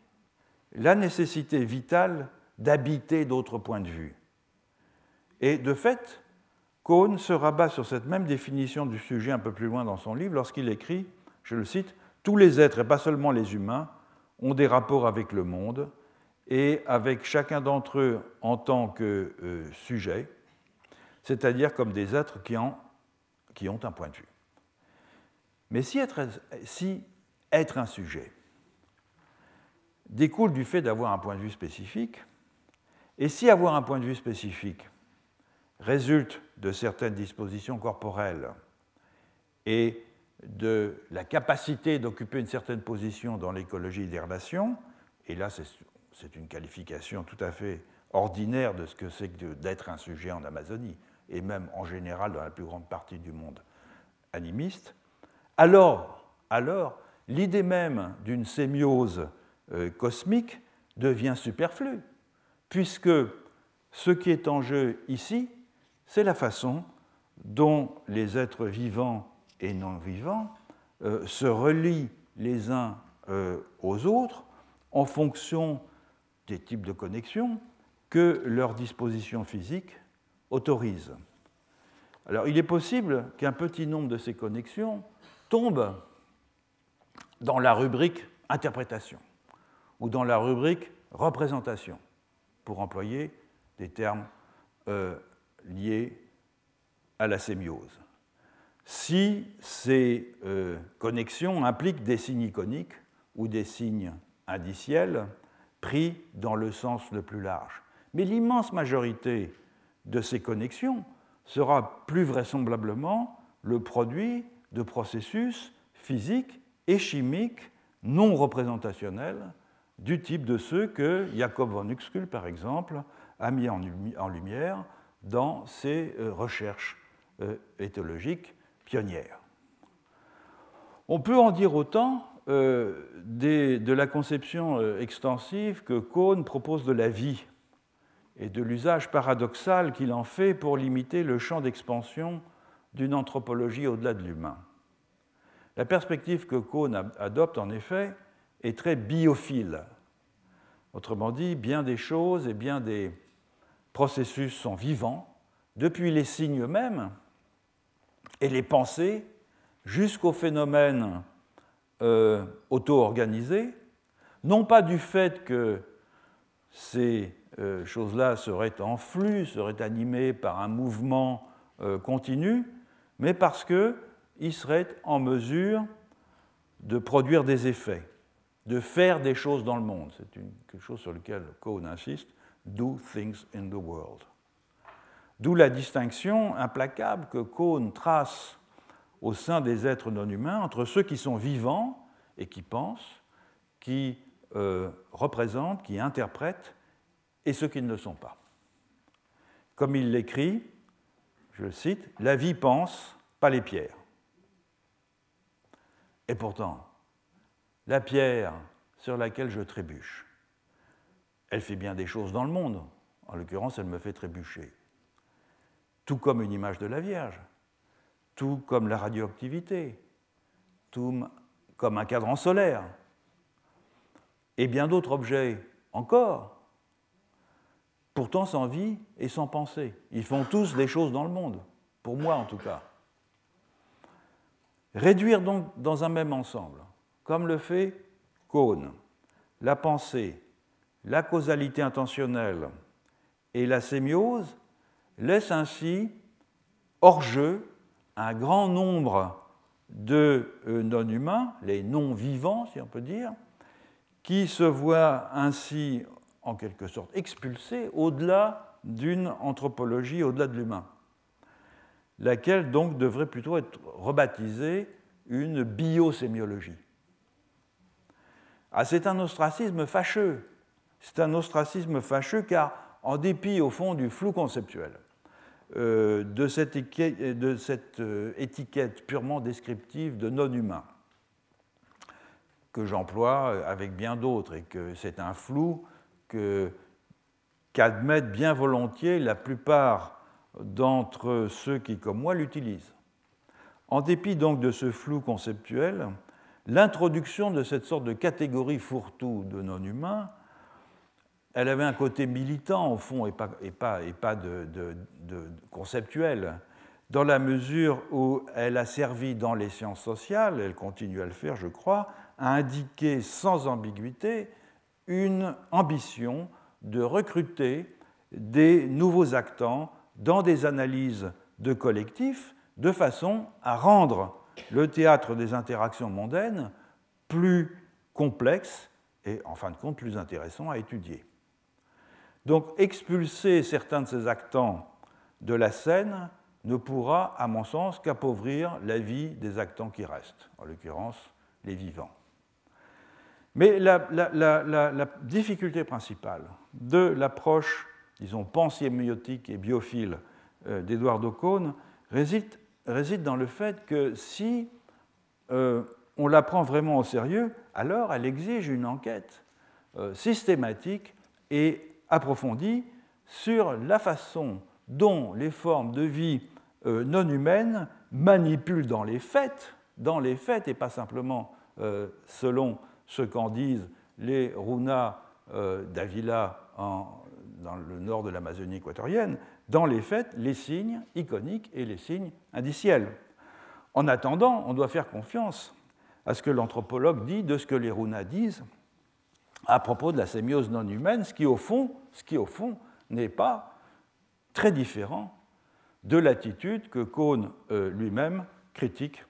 la nécessité vitale d'habiter d'autres points de vue et de fait, Cohn se rabat sur cette même définition du sujet un peu plus loin dans son livre lorsqu'il écrit, je le cite, Tous les êtres, et pas seulement les humains, ont des rapports avec le monde et avec chacun d'entre eux en tant que euh, sujet, c'est-à-dire comme des êtres qui, ont un point de vue. Mais si être un sujet découle du fait d'avoir un point de vue spécifique, et si avoir un point de vue spécifique résulte de certaines dispositions corporelles et de la capacité d'occuper une certaine position dans l'écologie des relations, et là c'est une qualification tout à fait ordinaire de ce que c'est d'être un sujet en Amazonie, et même en général dans la plus grande partie du monde animiste, alors, alors l'idée même d'une sémiose euh, cosmique devient superflue, puisque ce qui est en jeu ici, c'est la façon dont les êtres vivants et non vivants euh, se relient les uns euh, aux autres en fonction des types de connexions que leur disposition physique autorise. Alors il est possible qu'un petit nombre de ces connexions tombe dans la rubrique interprétation ou dans la rubrique représentation, pour employer des termes euh, liées à la sémiose. Si ces euh, connexions impliquent des signes iconiques ou des signes indiciels pris dans le sens le plus large. Mais l'immense majorité de ces connexions sera plus vraisemblablement le produit de processus physiques et chimiques non représentationnels du type de ceux que Jacob von Uxküll, par exemple, a mis en lumière dans ses euh, recherches euh, éthologiques pionnières. On peut en dire autant de la conception extensive que Cohn propose de la vie et de l'usage paradoxal qu'il en fait pour limiter le champ d'expansion d'une anthropologie au-delà de l'humain. La perspective que Cohn adopte, en effet, est très biophile. Autrement dit, bien des choses et bien des processus sont vivants, depuis les signes eux-mêmes et les pensées jusqu'aux phénomènes euh, auto-organisés, non pas du fait que ces euh, choses-là seraient en flux, seraient animées par un mouvement euh, continu, mais parce qu'ils seraient en mesure de produire des effets, de faire des choses dans le monde. C'est quelque chose sur lequel Cohn insiste, do things in the world. D'où la distinction implacable que Cohn trace au sein des êtres non humains entre ceux qui sont vivants et qui pensent, qui euh, représentent, qui interprètent, et ceux qui ne le sont pas. Comme il l'écrit, je le cite, La vie pense, pas les pierres. Et pourtant, la pierre sur laquelle je trébuche, elle fait bien des choses dans le monde. En l'occurrence, elle me fait trébucher. Tout comme une image de la Vierge, tout comme la radioactivité, tout comme un cadran solaire, et bien d'autres objets encore pourtant sans vie et sans pensée. Ils font tous des choses dans le monde, pour moi en tout cas. Réduire donc dans un même ensemble, comme le fait Cohn, la pensée, la causalité intentionnelle et la sémiose, laisse ainsi hors jeu un grand nombre de euh, non-humains, les non-vivants si on peut dire, qui se voient ainsi en quelque sorte expulsée au-delà d'une anthropologie, au-delà de l'humain, laquelle donc devrait plutôt être rebaptisée une biosémiologie. Ah, c'est un ostracisme fâcheux. C'est un ostracisme fâcheux car, en dépit au fond du flou conceptuel, euh, de cette, euh, étiquette purement descriptive de non-humain, que j'emploie avec bien d'autres, et que c'est un flou qu'admettent bien volontiers la plupart d'entre ceux qui, comme moi, l'utilisent. En dépit donc de ce flou conceptuel, l'introduction de cette sorte de catégorie fourre-tout de non-humains, elle avait un côté militant au fond et pas, conceptuel, dans la mesure où elle a servi dans les sciences sociales, elle continue à le faire, je crois, à indiquer sans ambiguïté une ambition de recruter des nouveaux actants dans des analyses de collectifs de façon à rendre le théâtre des interactions mondaines plus complexe et en fin de compte plus intéressant à étudier. Donc expulser certains de ces actants de la scène ne pourra, à mon sens, qu'appauvrir la vie des actants qui restent, en l'occurrence les vivants. Mais la, difficulté principale de l'approche, disons, pansémiotique et biophile euh, d'Edouard réside, dans le fait que si euh, on la prend vraiment au sérieux, alors elle exige une enquête euh, systématique et approfondie sur la façon dont les formes de vie non humaines manipulent dans les faits, dans les faits et pas simplement selon ce qu'en disent les runas euh, d'Avila dans le nord de l'Amazonie équatorienne, dans les faits, les signes iconiques et les signes indiciels. En attendant, on doit faire confiance à ce que l'anthropologue dit de ce que les runas disent à propos de la sémiose non humaine, ce qui au fond, ce qui au fond n'est pas très différent de l'attitude que Cohn euh, lui-même critique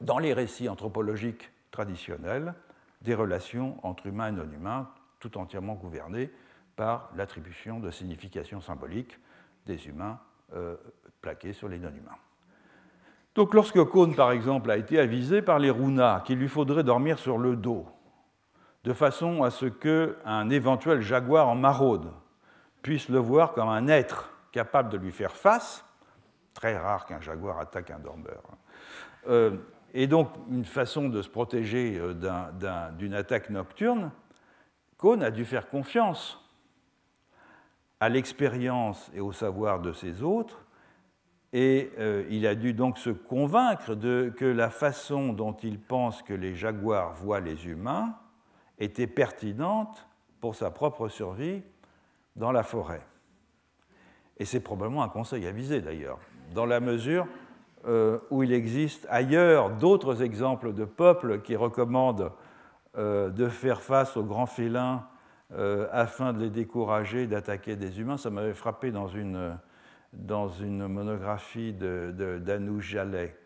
dans les récits anthropologiques traditionnels des relations entre humains et non-humains, tout entièrement gouvernées par l'attribution de signification symbolique des humains euh, plaqués sur les non-humains. Donc lorsque Cohn, par exemple, a été avisé par les runas qu'il lui faudrait dormir sur le dos, de façon à ce qu'un éventuel jaguar en maraude puisse le voir comme un être capable de lui faire face, très rare qu'un jaguar attaque un dormeur, hein, euh, Et donc, une façon de se protéger euh, d'une attaque nocturne, Cohn a dû faire confiance à l'expérience et au savoir de ses autres, et euh, il a dû donc se convaincre de, que la façon dont il pense que les jaguars voient les humains était pertinente pour sa propre survie dans la forêt. Et c'est probablement un conseil avisé d'ailleurs, dans la mesure euh, où il existe ailleurs d'autres exemples de peuples qui recommandent euh, de faire face aux grands félins euh, afin de les décourager d'attaquer des humains. Ça m'avait frappé dans une, dans une monographie d'Anouj de, Jallet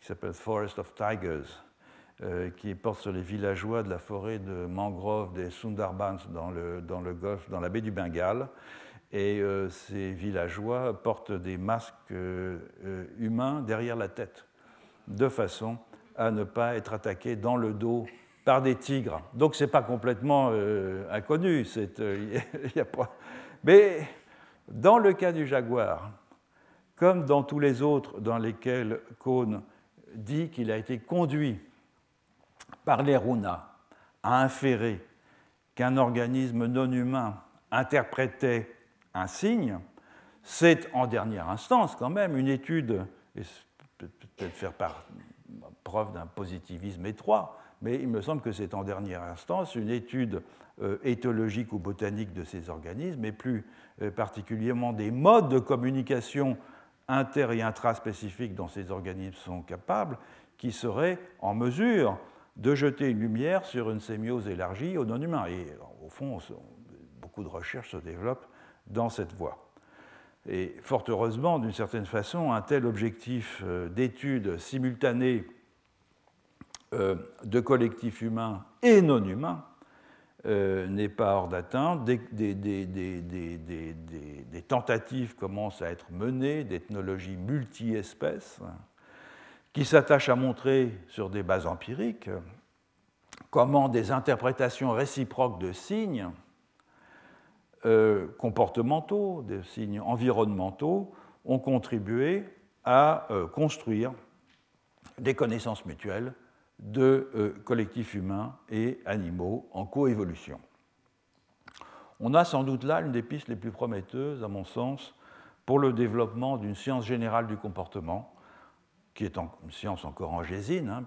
qui s'appelle Forest of Tigers, qui porte sur les villageois de la forêt de mangrove des Sundarbans dans le, dans le golfe, dans la baie du Bengale et euh, ces villageois portent des masques euh, euh, humains derrière la tête, de façon à ne pas être attaqués dans le dos par des tigres. Donc ce n'est pas complètement inconnu. Mais dans le cas du jaguar, comme dans tous les autres dans lesquels Cohn dit qu'il a été conduit par les runas à inférer qu'un organisme non humain interprétait un signe, c'est en dernière instance quand même une étude, et peut-être faire preuve d'un positivisme étroit, mais il me semble que c'est en dernière instance une étude euh, éthologique ou botanique de ces organismes, et plus euh, particulièrement des modes de communication inter- et intraspécifiques dont ces organismes sont capables, qui seraient en mesure de jeter une lumière sur une sémiose élargie aux non-humains. Et au fond, beaucoup de recherches se développent dans cette voie. Et fort heureusement, d'une certaine façon, un tel objectif euh, d'étude simultanée euh, de collectifs humains et non humains euh, n'est pas hors d'atteinte. Des, des, tentatives commencent à être menées d'ethnologie multi-espèces qui s'attachent à montrer sur des bases empiriques comment des interprétations réciproques de signes euh, comportementaux, des signes environnementaux, ont contribué à euh, construire des connaissances mutuelles de euh, collectifs humains et animaux en coévolution. On a sans doute là une des pistes les plus prometteuses, à mon sens, pour le développement d'une science générale du comportement, qui est une science encore en gésine, hein,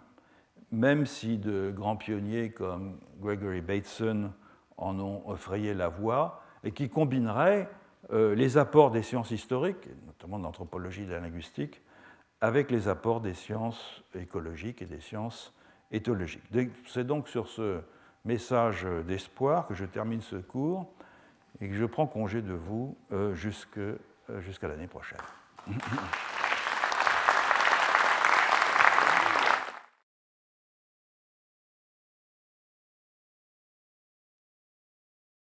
même si de grands pionniers comme Gregory Bateson en ont effrayé la voie, et qui combinerait euh, les apports des sciences historiques, notamment de l'anthropologie et de la linguistique, avec les apports des sciences écologiques et des sciences éthologiques. C'est donc sur ce message d'espoir que je termine ce cours et que je prends congé de vous euh, euh, jusqu'à l'année prochaine.